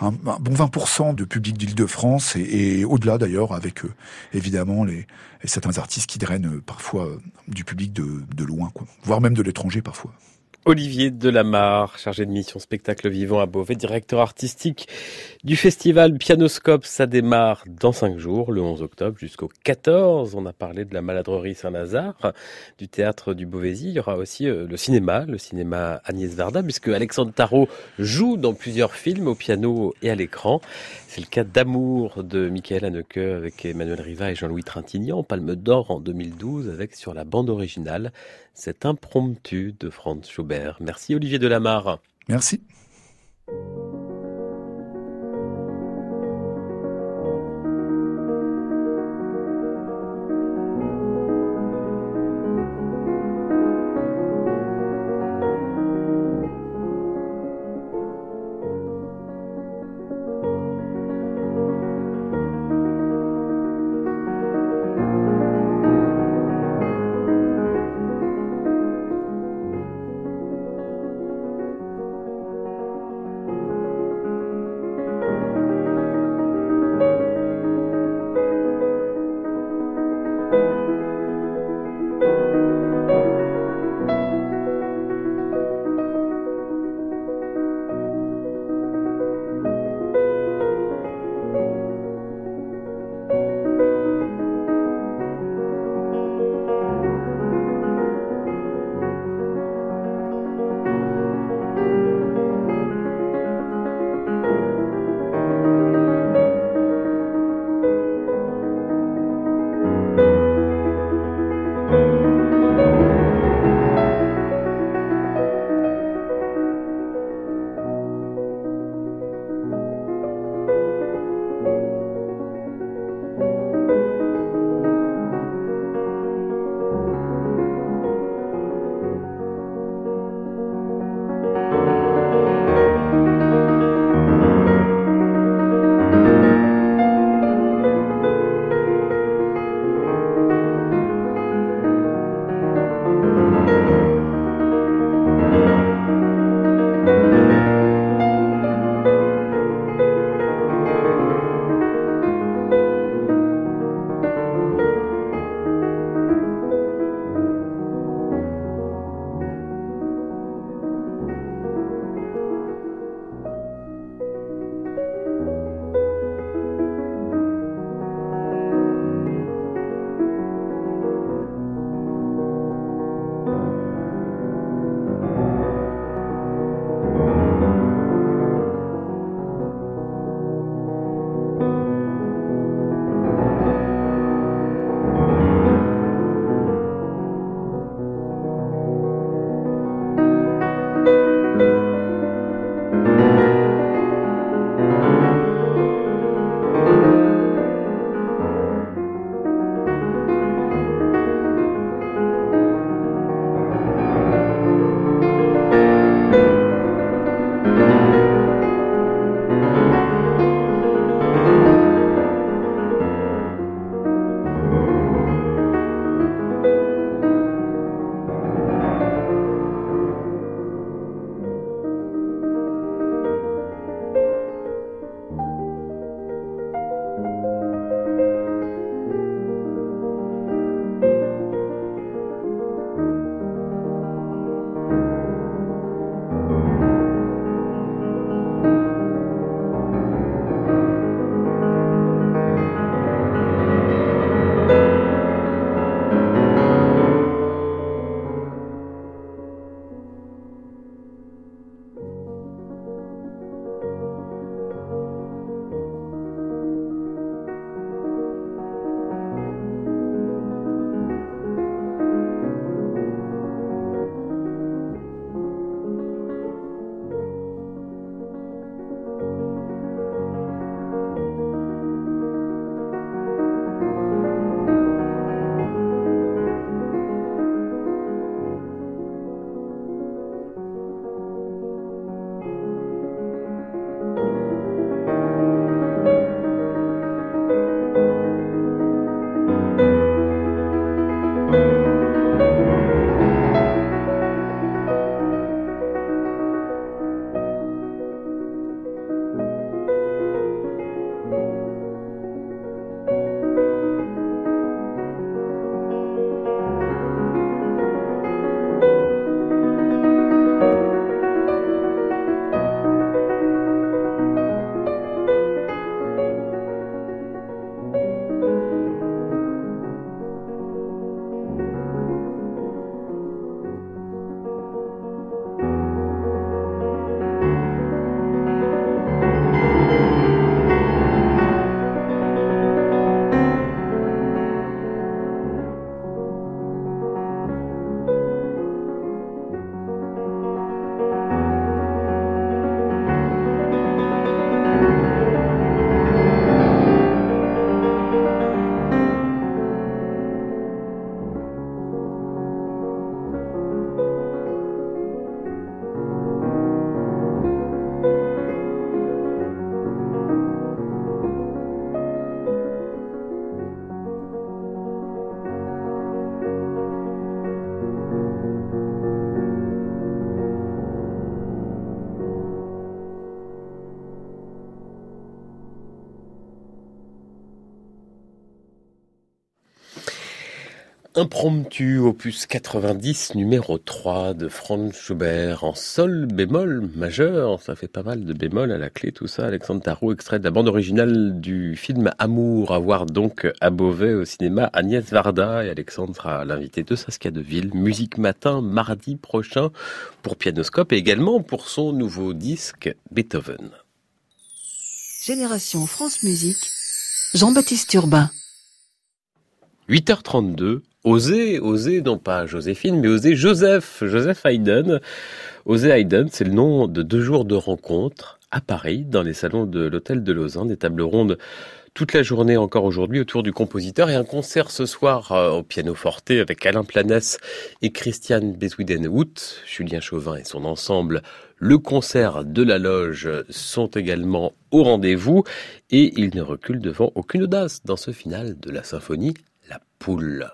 un, bon 20% de public d'Île-de-France et, au-delà d'ailleurs, avec euh, évidemment les, certains artistes qui drainent parfois du public de, de loin, quoi, voire même de l'étranger parfois. Olivier Delamarre, chargé de mission spectacle vivant à Beauvais, directeur artistique du festival Pianoscope. Ça démarre dans cinq jours, le 11 octobre jusqu'au 14. On a parlé de la maladrerie Saint-Lazare, du théâtre du Beauvaisis. Il y aura aussi euh, le cinéma, le cinéma Agnès Varda, puisque Alexandre Tarot joue dans plusieurs films au piano et à l'écran. C'est le cas d'Amour de Michael Haneke avec Emmanuel Riva et Jean-Louis Trintignant, Palme d'Or en 2012 avec sur la bande originale cet impromptu de Franz Schubert. Merci Olivier Delamarre. Merci. Impromptu, opus 90, numéro 3 de Franz Schubert en sol bémol majeur. Ça fait pas mal de bémol à la clé, tout ça. Alexandre Tarot, extrait de la bande originale du film Amour, à voir donc à Beauvais au cinéma Agnès Varda et Alexandre sera l'invité de Saskia Deville. Musique matin, mardi prochain pour Pianoscope et également pour son nouveau disque Beethoven. Génération France Musique, Jean-Baptiste Urbain. 8h32, Osez, osez, non pas Joséphine, mais osez Joseph, Joseph Haydn. Osez Haydn, c'est le nom de deux jours de rencontres à Paris, dans les salons de l'Hôtel de Lausanne, des tables rondes toute la journée encore aujourd'hui autour du compositeur et un concert ce soir euh, au piano forte avec Alain Planès et Christiane Beswiden-Hout, Julien Chauvin et son ensemble. Le concert de la loge sont également au rendez-vous et il ne recule devant aucune audace dans ce final de la symphonie La Poule.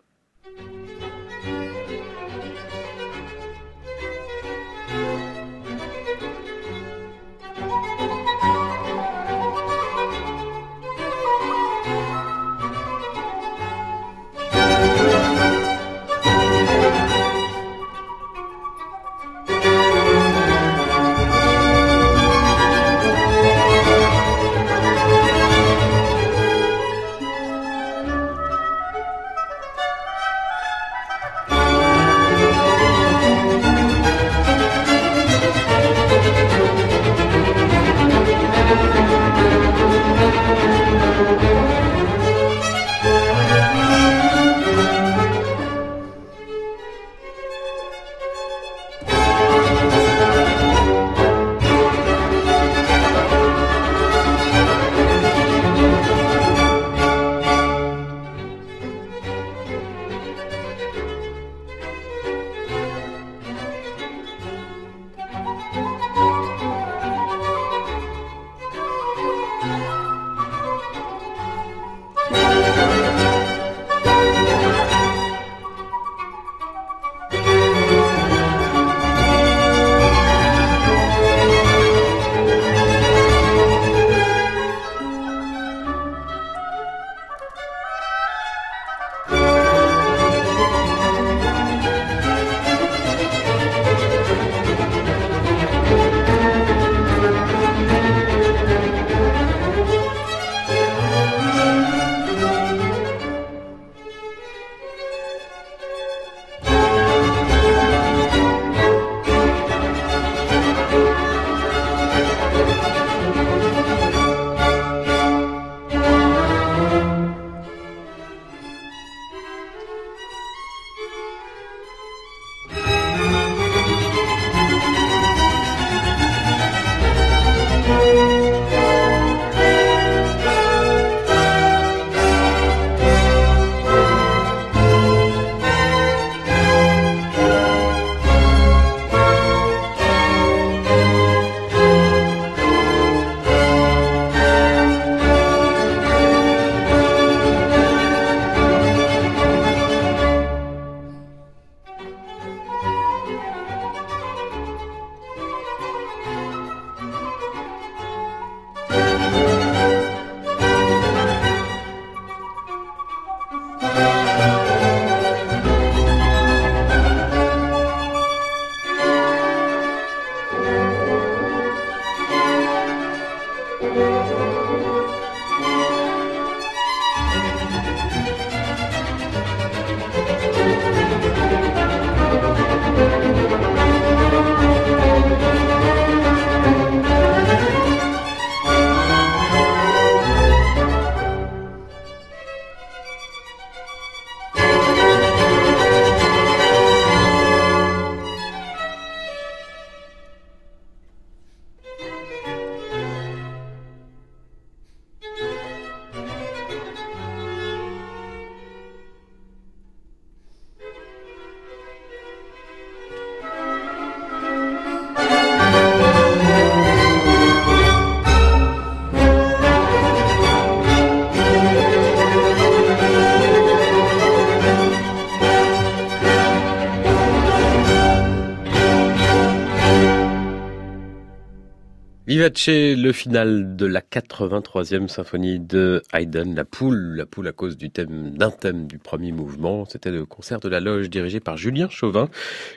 Vivace, le final de la 83e symphonie de Haydn, la poule, la poule à cause du thème d'un thème du premier mouvement. C'était le concert de la loge dirigé par Julien Chauvin.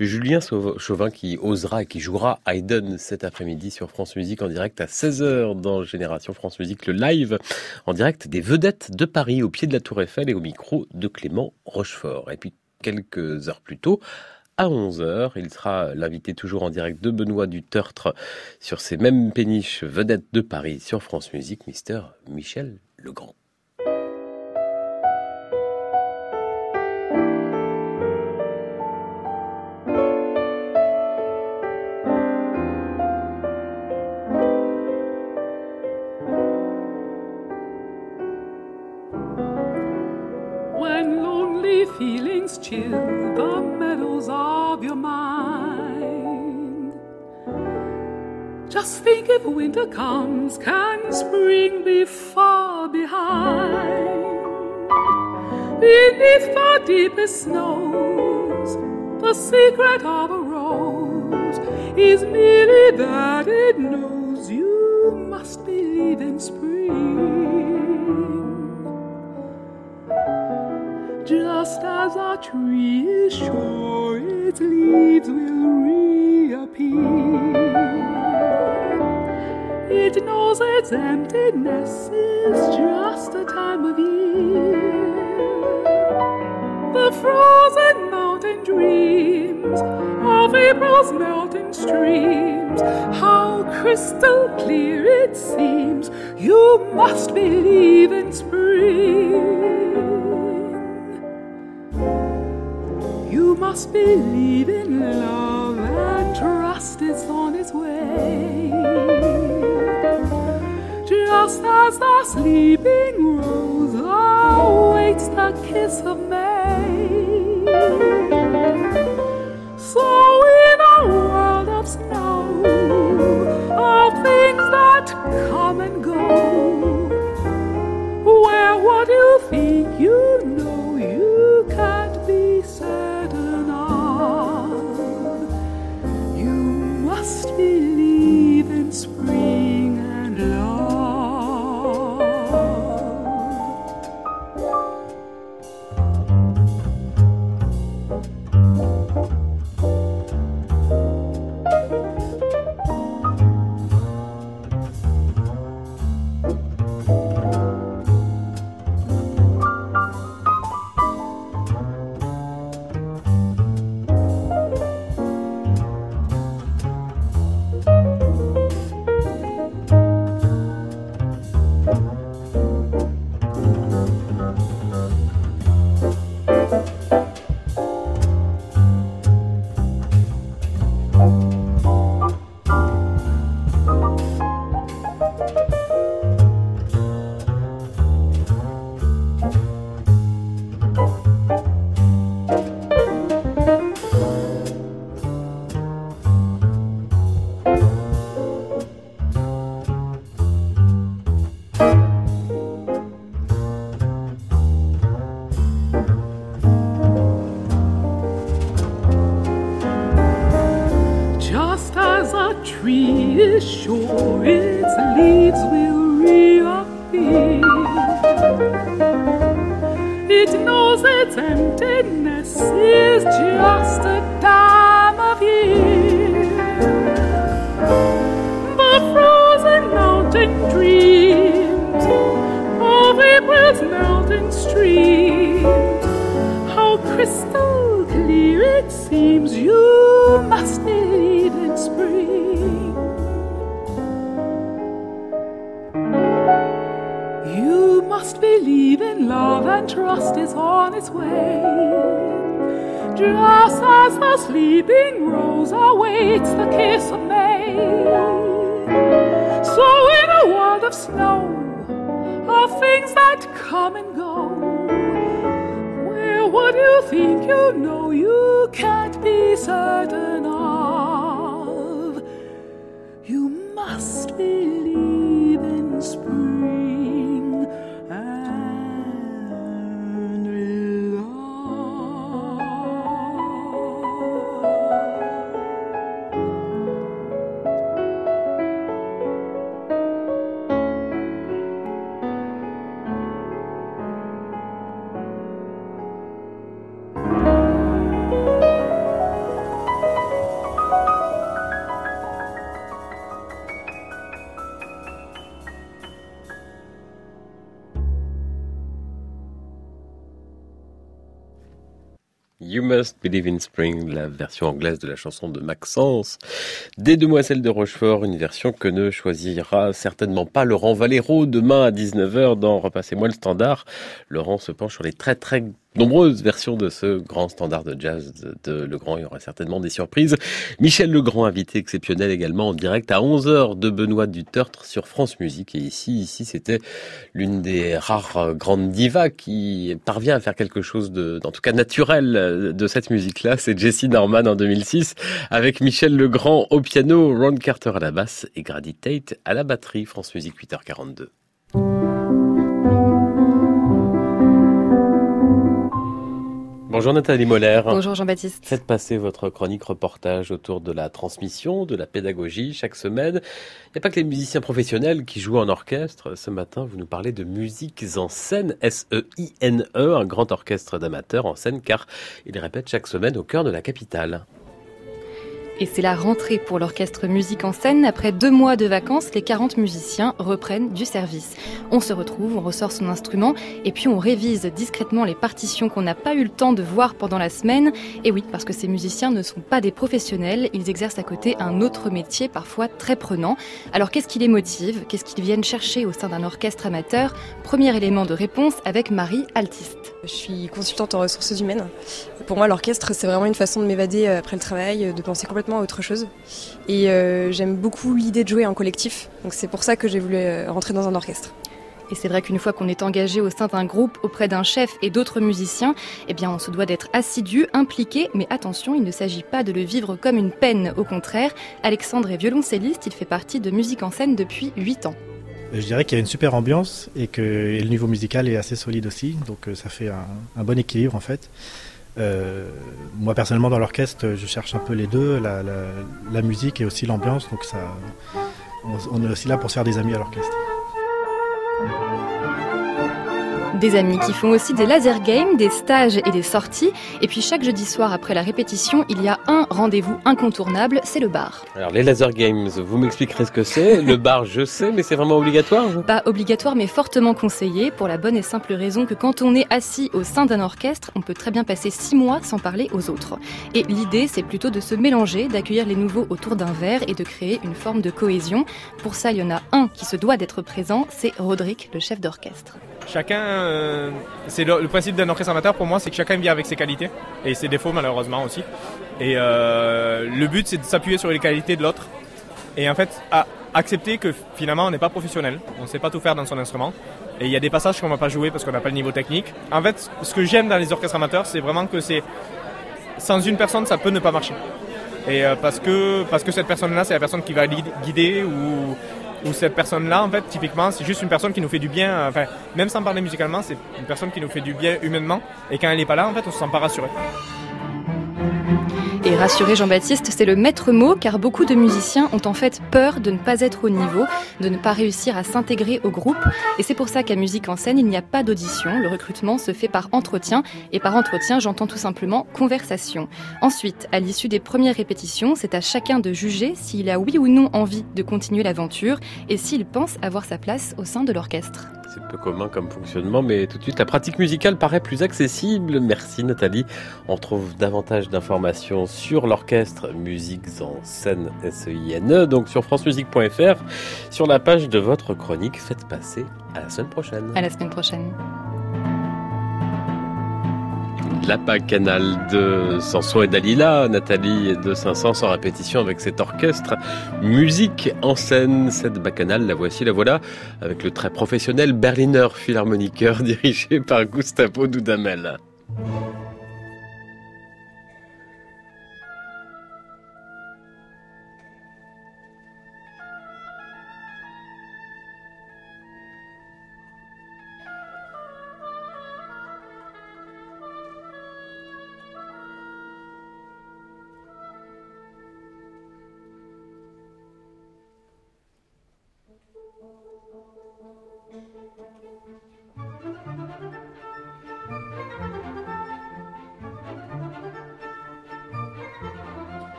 Julien Chauvin qui osera et qui jouera Haydn cet après-midi sur France Musique en direct à 16h dans Génération France Musique, le live en direct des vedettes de Paris au pied de la Tour Eiffel et au micro de Clément Rochefort. Et puis quelques heures plus tôt, à 11h. Il sera l'invité toujours en direct de Benoît du Tertre sur ces mêmes péniches vedettes de Paris sur France Musique, Mister Michel Legrand. If winter comes, can spring be far behind? Beneath the deepest snows, the secret of a rose is merely that it knows you must believe in spring. Just as a tree is sure its leaves will reappear. It knows its emptiness is just a time of year. The frozen mountain dreams of April's melting streams, how crystal clear it seems. You must believe in spring. You must believe in love trust it's on its way just as the sleeping rose awaits the kiss of May. So in a world of snow, of things that come and go, where what you think you know La version anglaise de la chanson de Maxence. Des Demoiselles de Rochefort, une version que ne choisira certainement pas Laurent Valero demain à 19h dans Repassez-moi le standard. Laurent se penche sur les très très nombreuses versions de ce grand standard de jazz de Legrand. Il y aura certainement des surprises. Michel Legrand, invité exceptionnel également en direct à 11h de Benoît Dutertre sur France Musique. Et ici, ici, c'était l'une des rares grandes divas qui parvient à faire quelque chose de, en tout cas naturel de cette musique-là. C'est Jessie Norman en 2006 avec Michel Legrand au piano, Ron Carter à la basse et Grady Tate à la batterie. France Musique 8h42. Bonjour Nathalie Moller. Bonjour Jean-Baptiste. Faites passer votre chronique reportage autour de la transmission, de la pédagogie chaque semaine. Il n'y a pas que les musiciens professionnels qui jouent en orchestre. Ce matin, vous nous parlez de musiques en scène, S-E-I-N-E, -E, un grand orchestre d'amateurs en scène car il répète chaque semaine au cœur de la capitale. Et c'est la rentrée pour l'orchestre Musique en scène. Après deux mois de vacances, les 40 musiciens reprennent du service. On se retrouve, on ressort son instrument et puis on révise discrètement les partitions qu'on n'a pas eu le temps de voir pendant la semaine. Et oui, parce que ces musiciens ne sont pas des professionnels, ils exercent à côté un autre métier parfois très prenant. Alors qu'est-ce qui les motive? Qu'est-ce qu'ils viennent chercher au sein d'un orchestre amateur? Premier élément de réponse avec Marie Altiste. Je suis consultante en ressources humaines. Pour moi, l'orchestre, c'est vraiment une façon de m'évader après le travail, de penser complètement à autre chose. Et euh, j'aime beaucoup l'idée de jouer en collectif. Donc c'est pour ça que j'ai voulu euh, rentrer dans un orchestre. Et c'est vrai qu'une fois qu'on est engagé au sein d'un groupe auprès d'un chef et d'autres musiciens, eh bien on se doit d'être assidu, impliqué, mais attention, il ne s'agit pas de le vivre comme une peine, au contraire. Alexandre est violoncelliste, il fait partie de Musique en scène depuis 8 ans. Je dirais qu'il y a une super ambiance et que le niveau musical est assez solide aussi, donc euh, ça fait un, bon équilibre en fait. Euh, moi personnellement dans l'orchestre, je cherche un peu les deux, la musique et aussi l'ambiance. Donc ça, on, on, est aussi là pour se faire des amis à l'orchestre. Des amis qui font aussi des laser games, des stages et des sorties. Et puis chaque jeudi soir après la répétition, il y a un rendez-vous incontournable, c'est le bar. Alors les laser games, vous m'expliquerez ce que c'est. le bar, je sais, mais c'est vraiment obligatoire Pas obligatoire, mais fortement conseillé pour la bonne et simple raison que quand on est assis au sein d'un orchestre, on peut très bien passer six mois sans parler aux autres. Et l'idée, c'est plutôt de se mélanger, d'accueillir les nouveaux autour d'un verre et de créer une forme de cohésion. Pour ça, il y en a un qui se doit d'être présent, c'est Roderick, le chef d'orchestre. Chacun, euh, c'est le, principe d'un orchestre amateur pour moi, c'est que chacun vient avec ses qualités et ses défauts malheureusement aussi. Et euh, le but, c'est de s'appuyer sur les qualités de l'autre et en fait à accepter que finalement on n'est pas professionnel, on ne sait pas tout faire dans son instrument. Et il y a des passages qu'on ne va pas jouer parce qu'on n'a pas le niveau technique. En fait, ce que j'aime dans les orchestres amateurs, c'est vraiment que c'est sans une personne, ça peut ne pas marcher. Et euh, parce que parce que cette personne-là, c'est la personne qui va guider ou où cette personne-là, en fait, typiquement, c'est juste une personne qui nous fait du bien, enfin, même sans parler musicalement, c'est une personne qui nous fait du bien humainement, et quand elle n'est pas là, en fait, on se sent pas rassuré. Et rassurer Jean-Baptiste, c'est le maître mot car beaucoup de musiciens ont en fait peur de ne pas être au niveau, de ne pas réussir à s'intégrer au groupe. Et c'est pour ça qu'à Musique en scène, il n'y a pas d'audition. Le recrutement se fait par entretien. Et par entretien, j'entends tout simplement conversation. Ensuite, à l'issue des premières répétitions, c'est à chacun de juger s'il a oui ou non envie de continuer l'aventure et s'il pense avoir sa place au sein de l'orchestre. C'est peu commun comme fonctionnement, mais tout de suite, la pratique musicale paraît plus accessible. Merci Nathalie. On trouve davantage d'informations sur l'orchestre Musiques en scène SEINE, donc sur francemusique.fr, sur la page de votre chronique. Faites passer à la semaine prochaine. À la semaine prochaine. La Canal de Sanson et Dalila, Nathalie de Saint-Saëns en répétition avec cet orchestre. Musique en scène, cette bacchanale, la voici, la voilà, avec le très professionnel Berliner Philharmoniker [laughs] dirigé par Gustavo Dudamel.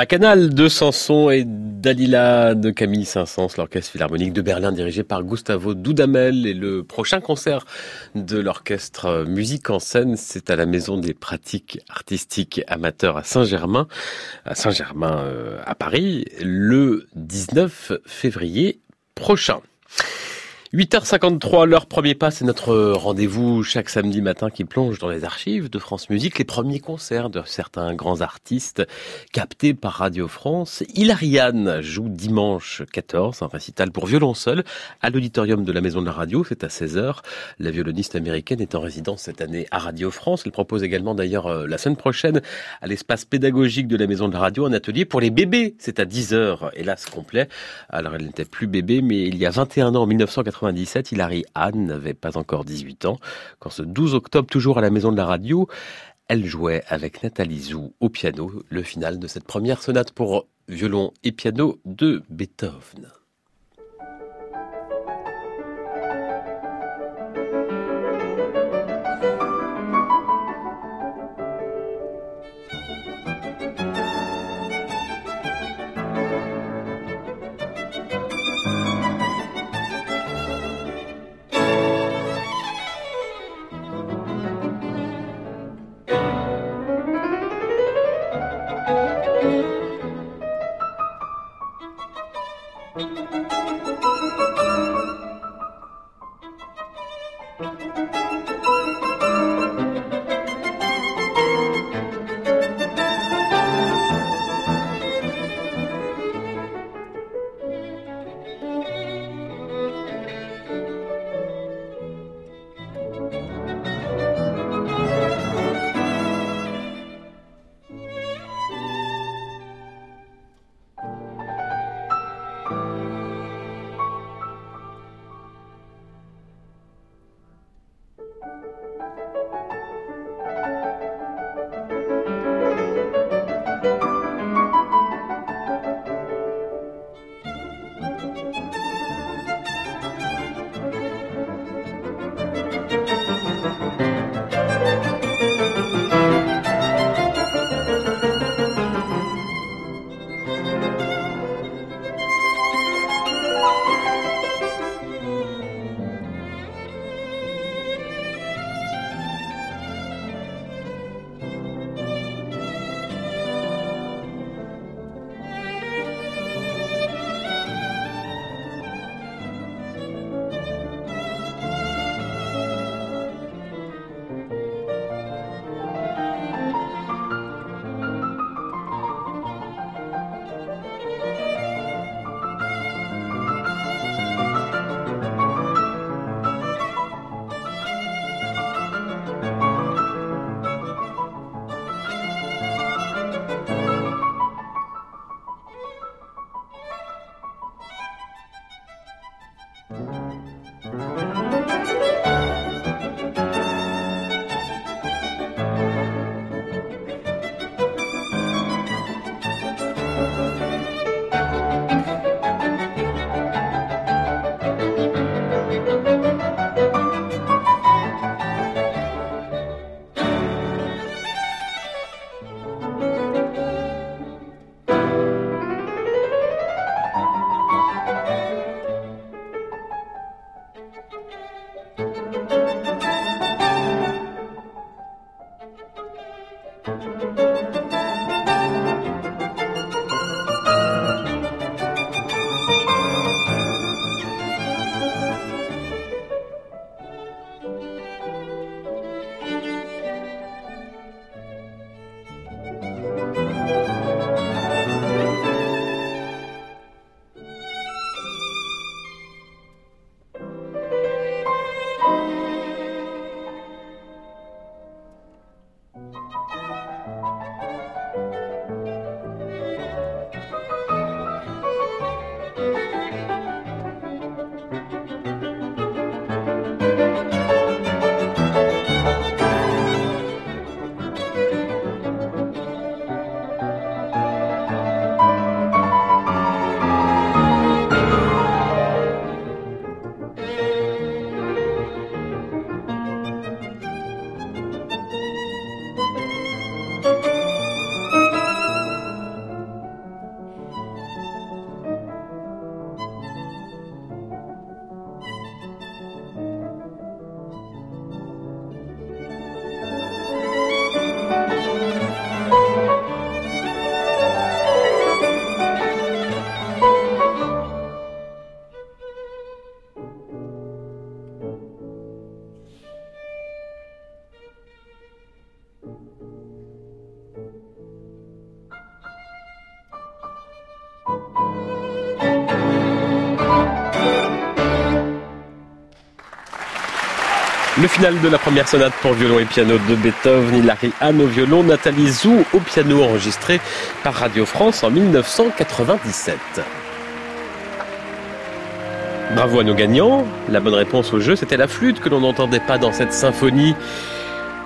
Bacchanal de Sanson et Dalila de Camille Saint-Saëns, l'orchestre philharmonique de Berlin dirigé par Gustavo Dudamel. Et le prochain concert de l'orchestre Musique en scène, c'est à la Maison des pratiques artistiques amateurs à Saint-Germain, à Saint-Germain euh, à Paris, le 19 février prochain. 8h53, leur premier pas, c'est notre rendez-vous chaque samedi matin qui plonge dans les archives de France Musique, les premiers concerts de certains grands artistes captés par Radio France. Hilariane joue dimanche 14, un récital pour violon seul à l'auditorium de la Maison de la Radio, c'est à 16h. La violoniste américaine est en résidence cette année à Radio France. Elle propose également d'ailleurs euh, la semaine prochaine à l'espace pédagogique de la Maison de la Radio un atelier pour les bébés. C'est à 10h, hélas complet. Alors elle n'était plus bébé, mais il y a 21 ans, en 1980, 1997, Hilary Anne n'avait pas encore 18 ans quand ce 12 octobre, toujours à la maison de la radio, elle jouait avec Nathalie Zou au piano le final de cette première sonate pour violon et piano de Beethoven. Le final de la première sonate pour violon et piano de Beethoven, Hilary Hahn au violon, Nathalie Zou au piano enregistré par Radio France en 1997. Bravo à nos gagnants. La bonne réponse au jeu, c'était la flûte que l'on n'entendait pas dans cette symphonie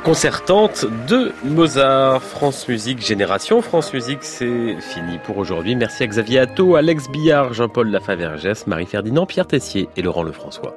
concertante de Mozart. France Musique Génération. France Musique, c'est fini pour aujourd'hui. Merci à Xavier Atto, Alex Billard, Jean-Paul Lafavergès, Marie-Ferdinand, Pierre Tessier et Laurent Lefrançois.